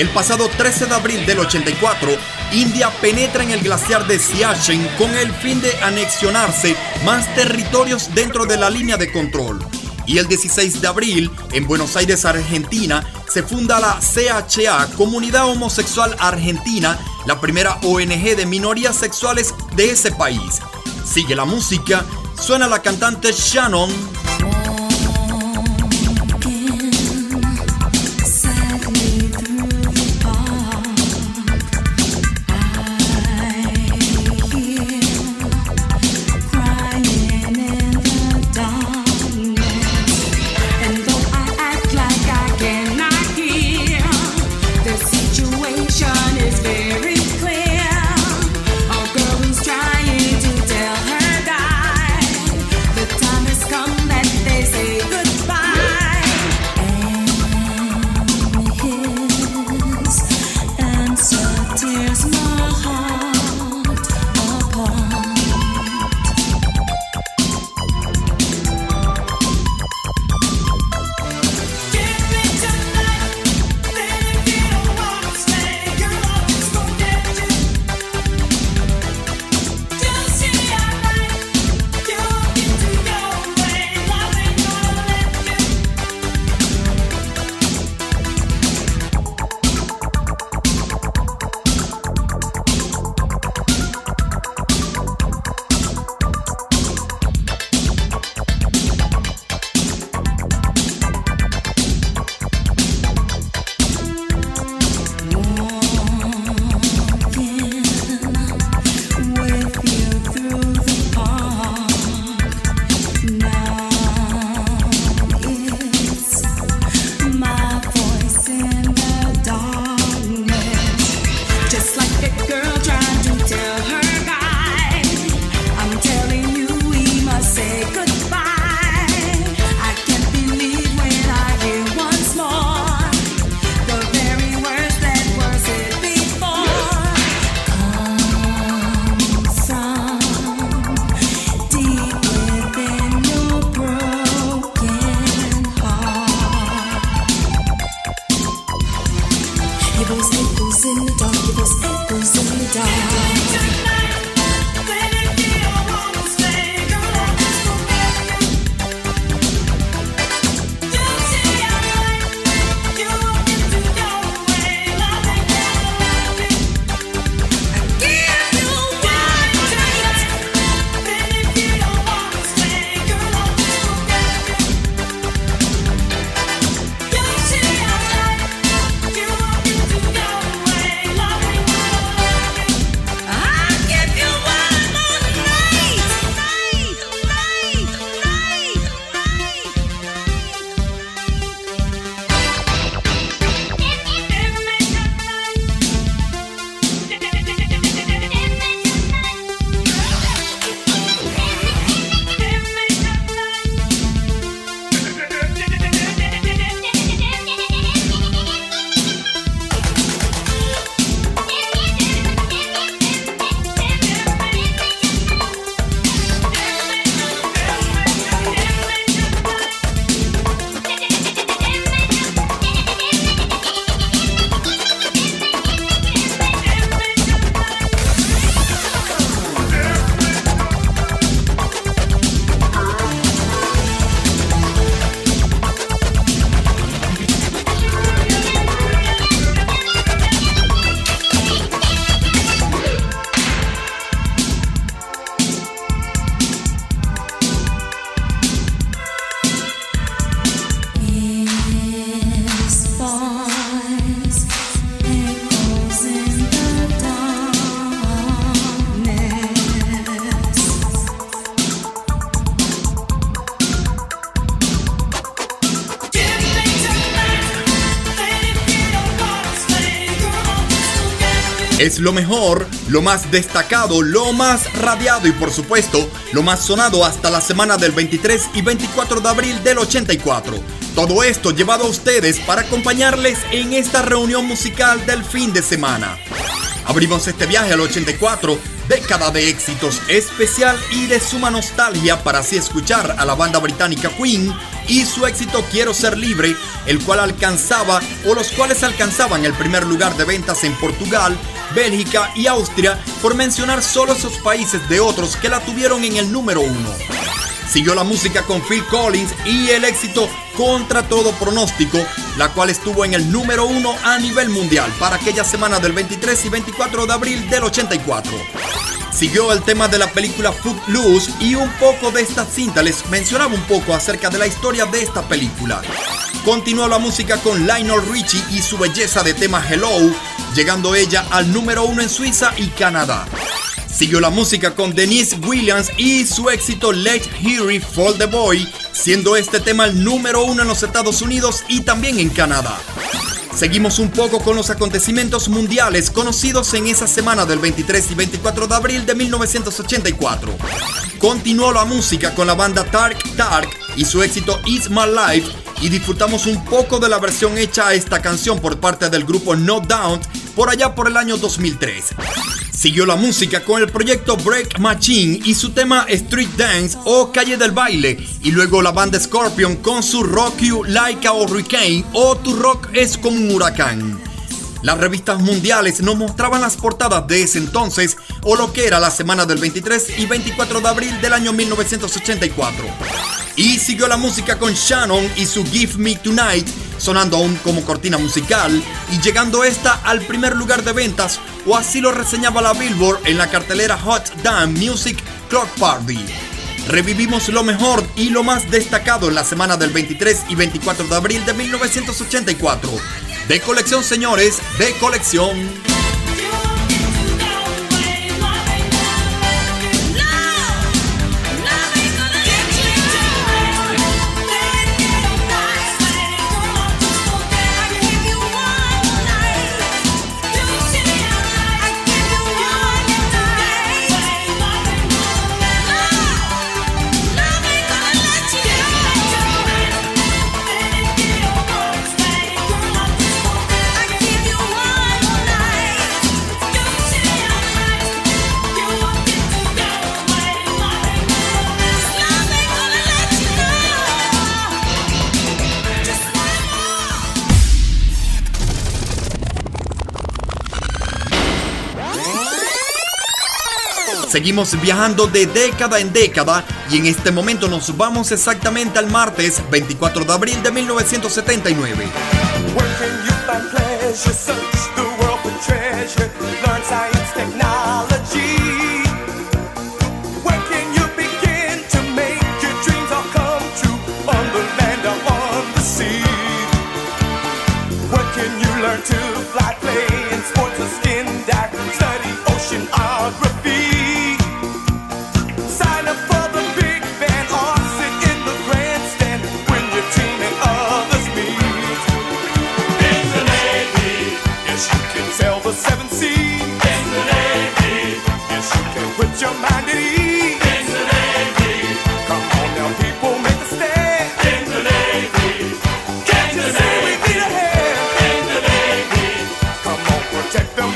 El pasado 13 de abril del 84, India penetra en el glaciar de Siachen con el fin de anexionarse más territorios dentro de la línea de control. Y el 16 de abril, en Buenos Aires, Argentina, se funda la CHA, Comunidad Homosexual Argentina, la primera ONG de minorías sexuales de ese país. Sigue la música, suena la cantante Shannon lo mejor, lo más destacado, lo más radiado y por supuesto lo más sonado hasta la semana del 23 y 24 de abril del 84. Todo esto llevado a ustedes para acompañarles en esta reunión musical del fin de semana. Abrimos este viaje al 84, década de éxitos especial y de suma nostalgia para así escuchar a la banda británica Queen y su éxito Quiero ser libre, el cual alcanzaba o los cuales alcanzaban el primer lugar de ventas en Portugal, Bélgica y Austria, por mencionar solo esos países de otros que la tuvieron en el número uno. Siguió la música con Phil Collins y el éxito Contra todo pronóstico, la cual estuvo en el número uno a nivel mundial para aquella semana del 23 y 24 de abril del 84. Siguió el tema de la película Footloose y un poco de esta cinta les mencionaba un poco acerca de la historia de esta película. Continuó la música con Lionel Richie y su belleza de tema Hello, llegando ella al número uno en Suiza y Canadá. Siguió la música con Denise Williams y su éxito Let Hear It Fall the Boy, siendo este tema el número uno en los Estados Unidos y también en Canadá. Seguimos un poco con los acontecimientos mundiales conocidos en esa semana del 23 y 24 de abril de 1984. Continuó la música con la banda Tark Tark y su éxito It's My Life y disfrutamos un poco de la versión hecha a esta canción por parte del grupo No Doubt por allá por el año 2003. Siguió la música con el proyecto Break Machine y su tema Street Dance o Calle del Baile, y luego la banda Scorpion con su Rock You Like a Hurricane o Tu Rock es como un huracán. Las revistas mundiales nos mostraban las portadas de ese entonces o lo que era la semana del 23 y 24 de abril del año 1984. Y siguió la música con Shannon y su Give Me Tonight, sonando aún como cortina musical y llegando esta al primer lugar de ventas, o así lo reseñaba la Billboard en la cartelera Hot Damn Music Clock Party. Revivimos lo mejor y lo más destacado en la semana del 23 y 24 de abril de 1984. De colección, señores, de colección. Seguimos viajando de década en década y en este momento nos vamos exactamente al martes 24 de abril de 1979. Where can you find pleasure? Search the world for treasure. Learn science, technology.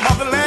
of the land.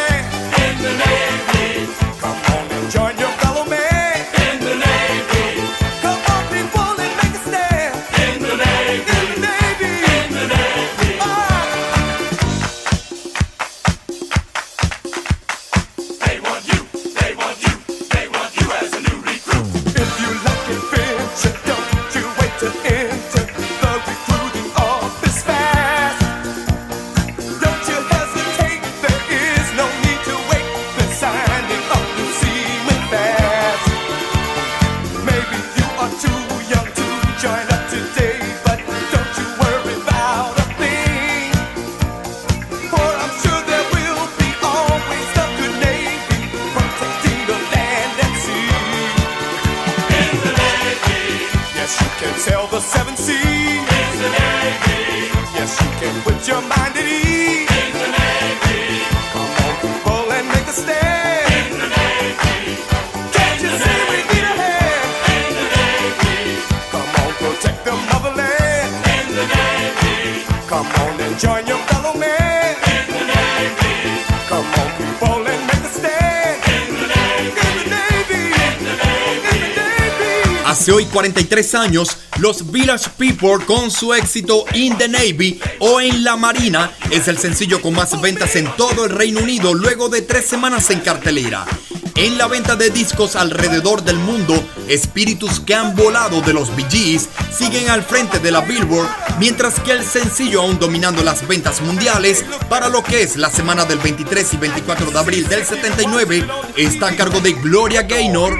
43 años, los Village People con su éxito In the Navy o En la Marina es el sencillo con más ventas en todo el Reino Unido luego de tres semanas en cartelera. En la venta de discos alrededor del mundo, espíritus que han volado de los Bee Gees siguen al frente de la Billboard, mientras que el sencillo aún dominando las ventas mundiales para lo que es la semana del 23 y 24 de abril del 79 está a cargo de Gloria Gaynor.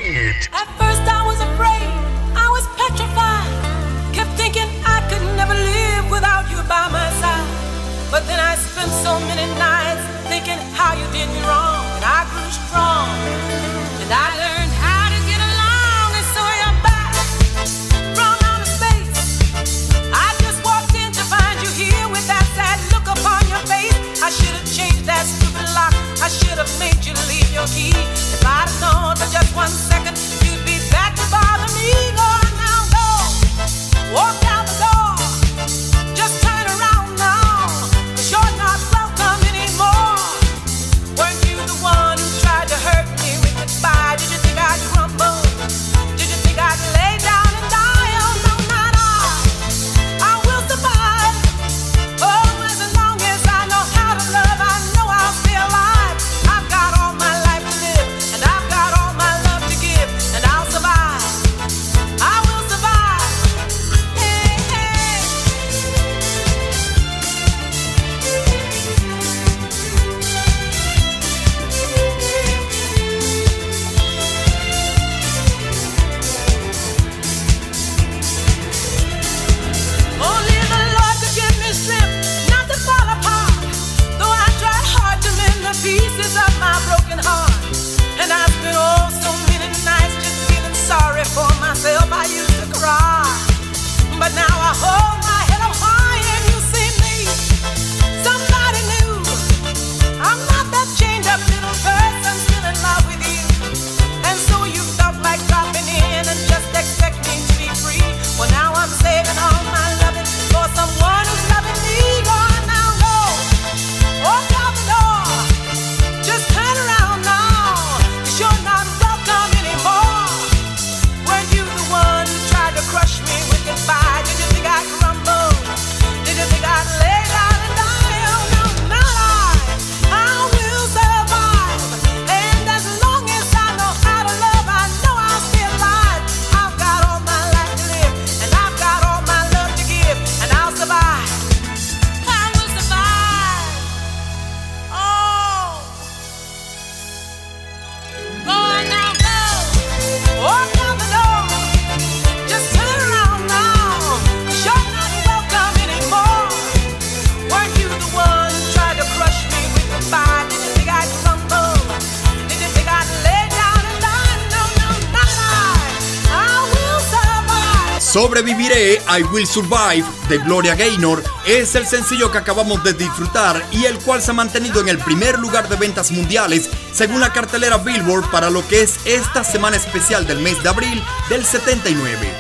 I Will Survive de Gloria Gaynor es el sencillo que acabamos de disfrutar y el cual se ha mantenido en el primer lugar de ventas mundiales según la cartelera Billboard para lo que es esta semana especial del mes de abril del 79.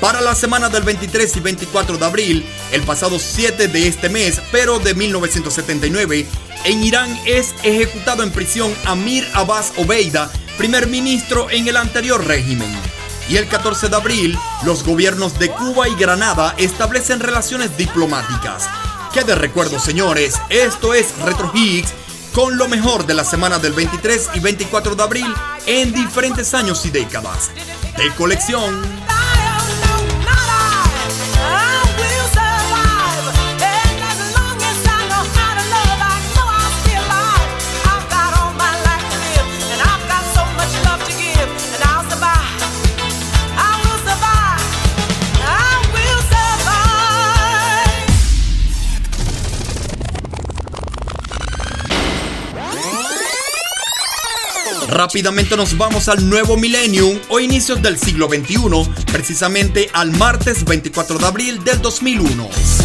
Para la semana del 23 y 24 de abril, el pasado 7 de este mes, pero de 1979, en Irán es ejecutado en prisión Amir Abbas Obeida, primer ministro en el anterior régimen y el 14 de abril, los gobiernos de Cuba y Granada establecen relaciones diplomáticas. Que de recuerdo, señores, esto es Retro Higgs con lo mejor de la semana del 23 y 24 de abril en diferentes años y décadas. De colección. Rápidamente nos vamos al nuevo millennium o inicios del siglo XXI, precisamente al martes 24 de abril del 2001.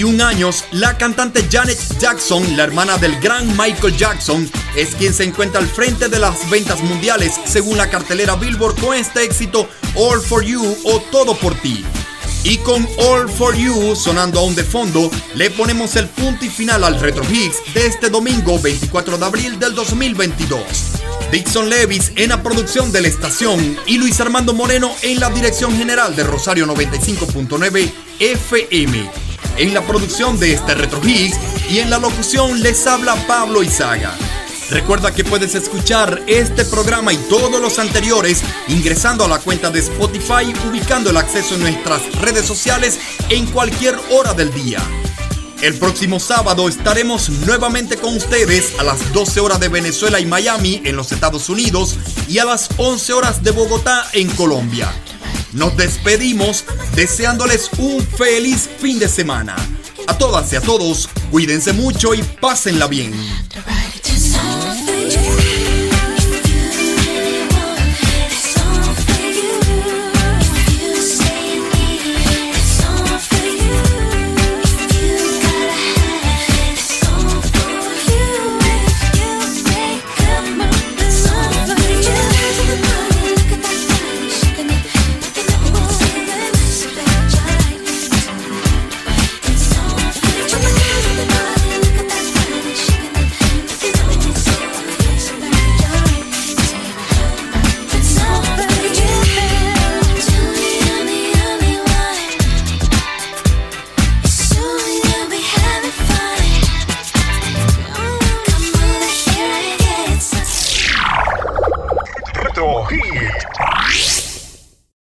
21 años, la cantante Janet Jackson, la hermana del gran Michael Jackson, es quien se encuentra al frente de las ventas mundiales según la cartelera Billboard con este éxito All for You o Todo por ti. Y con All for You sonando aún de fondo, le ponemos el punto y final al Retro Hits de este domingo 24 de abril del 2022. Dixon Levis en la producción de la estación y Luis Armando Moreno en la dirección general de Rosario 95.9 FM. En la producción de este Retro Hits y en la locución les habla Pablo Izaga. Recuerda que puedes escuchar este programa y todos los anteriores ingresando a la cuenta de Spotify, ubicando el acceso en nuestras redes sociales en cualquier hora del día. El próximo sábado estaremos nuevamente con ustedes a las 12 horas de Venezuela y Miami en los Estados Unidos y a las 11 horas de Bogotá en Colombia. Nos despedimos deseándoles un feliz fin de semana. A todas y a todos, cuídense mucho y pásenla bien.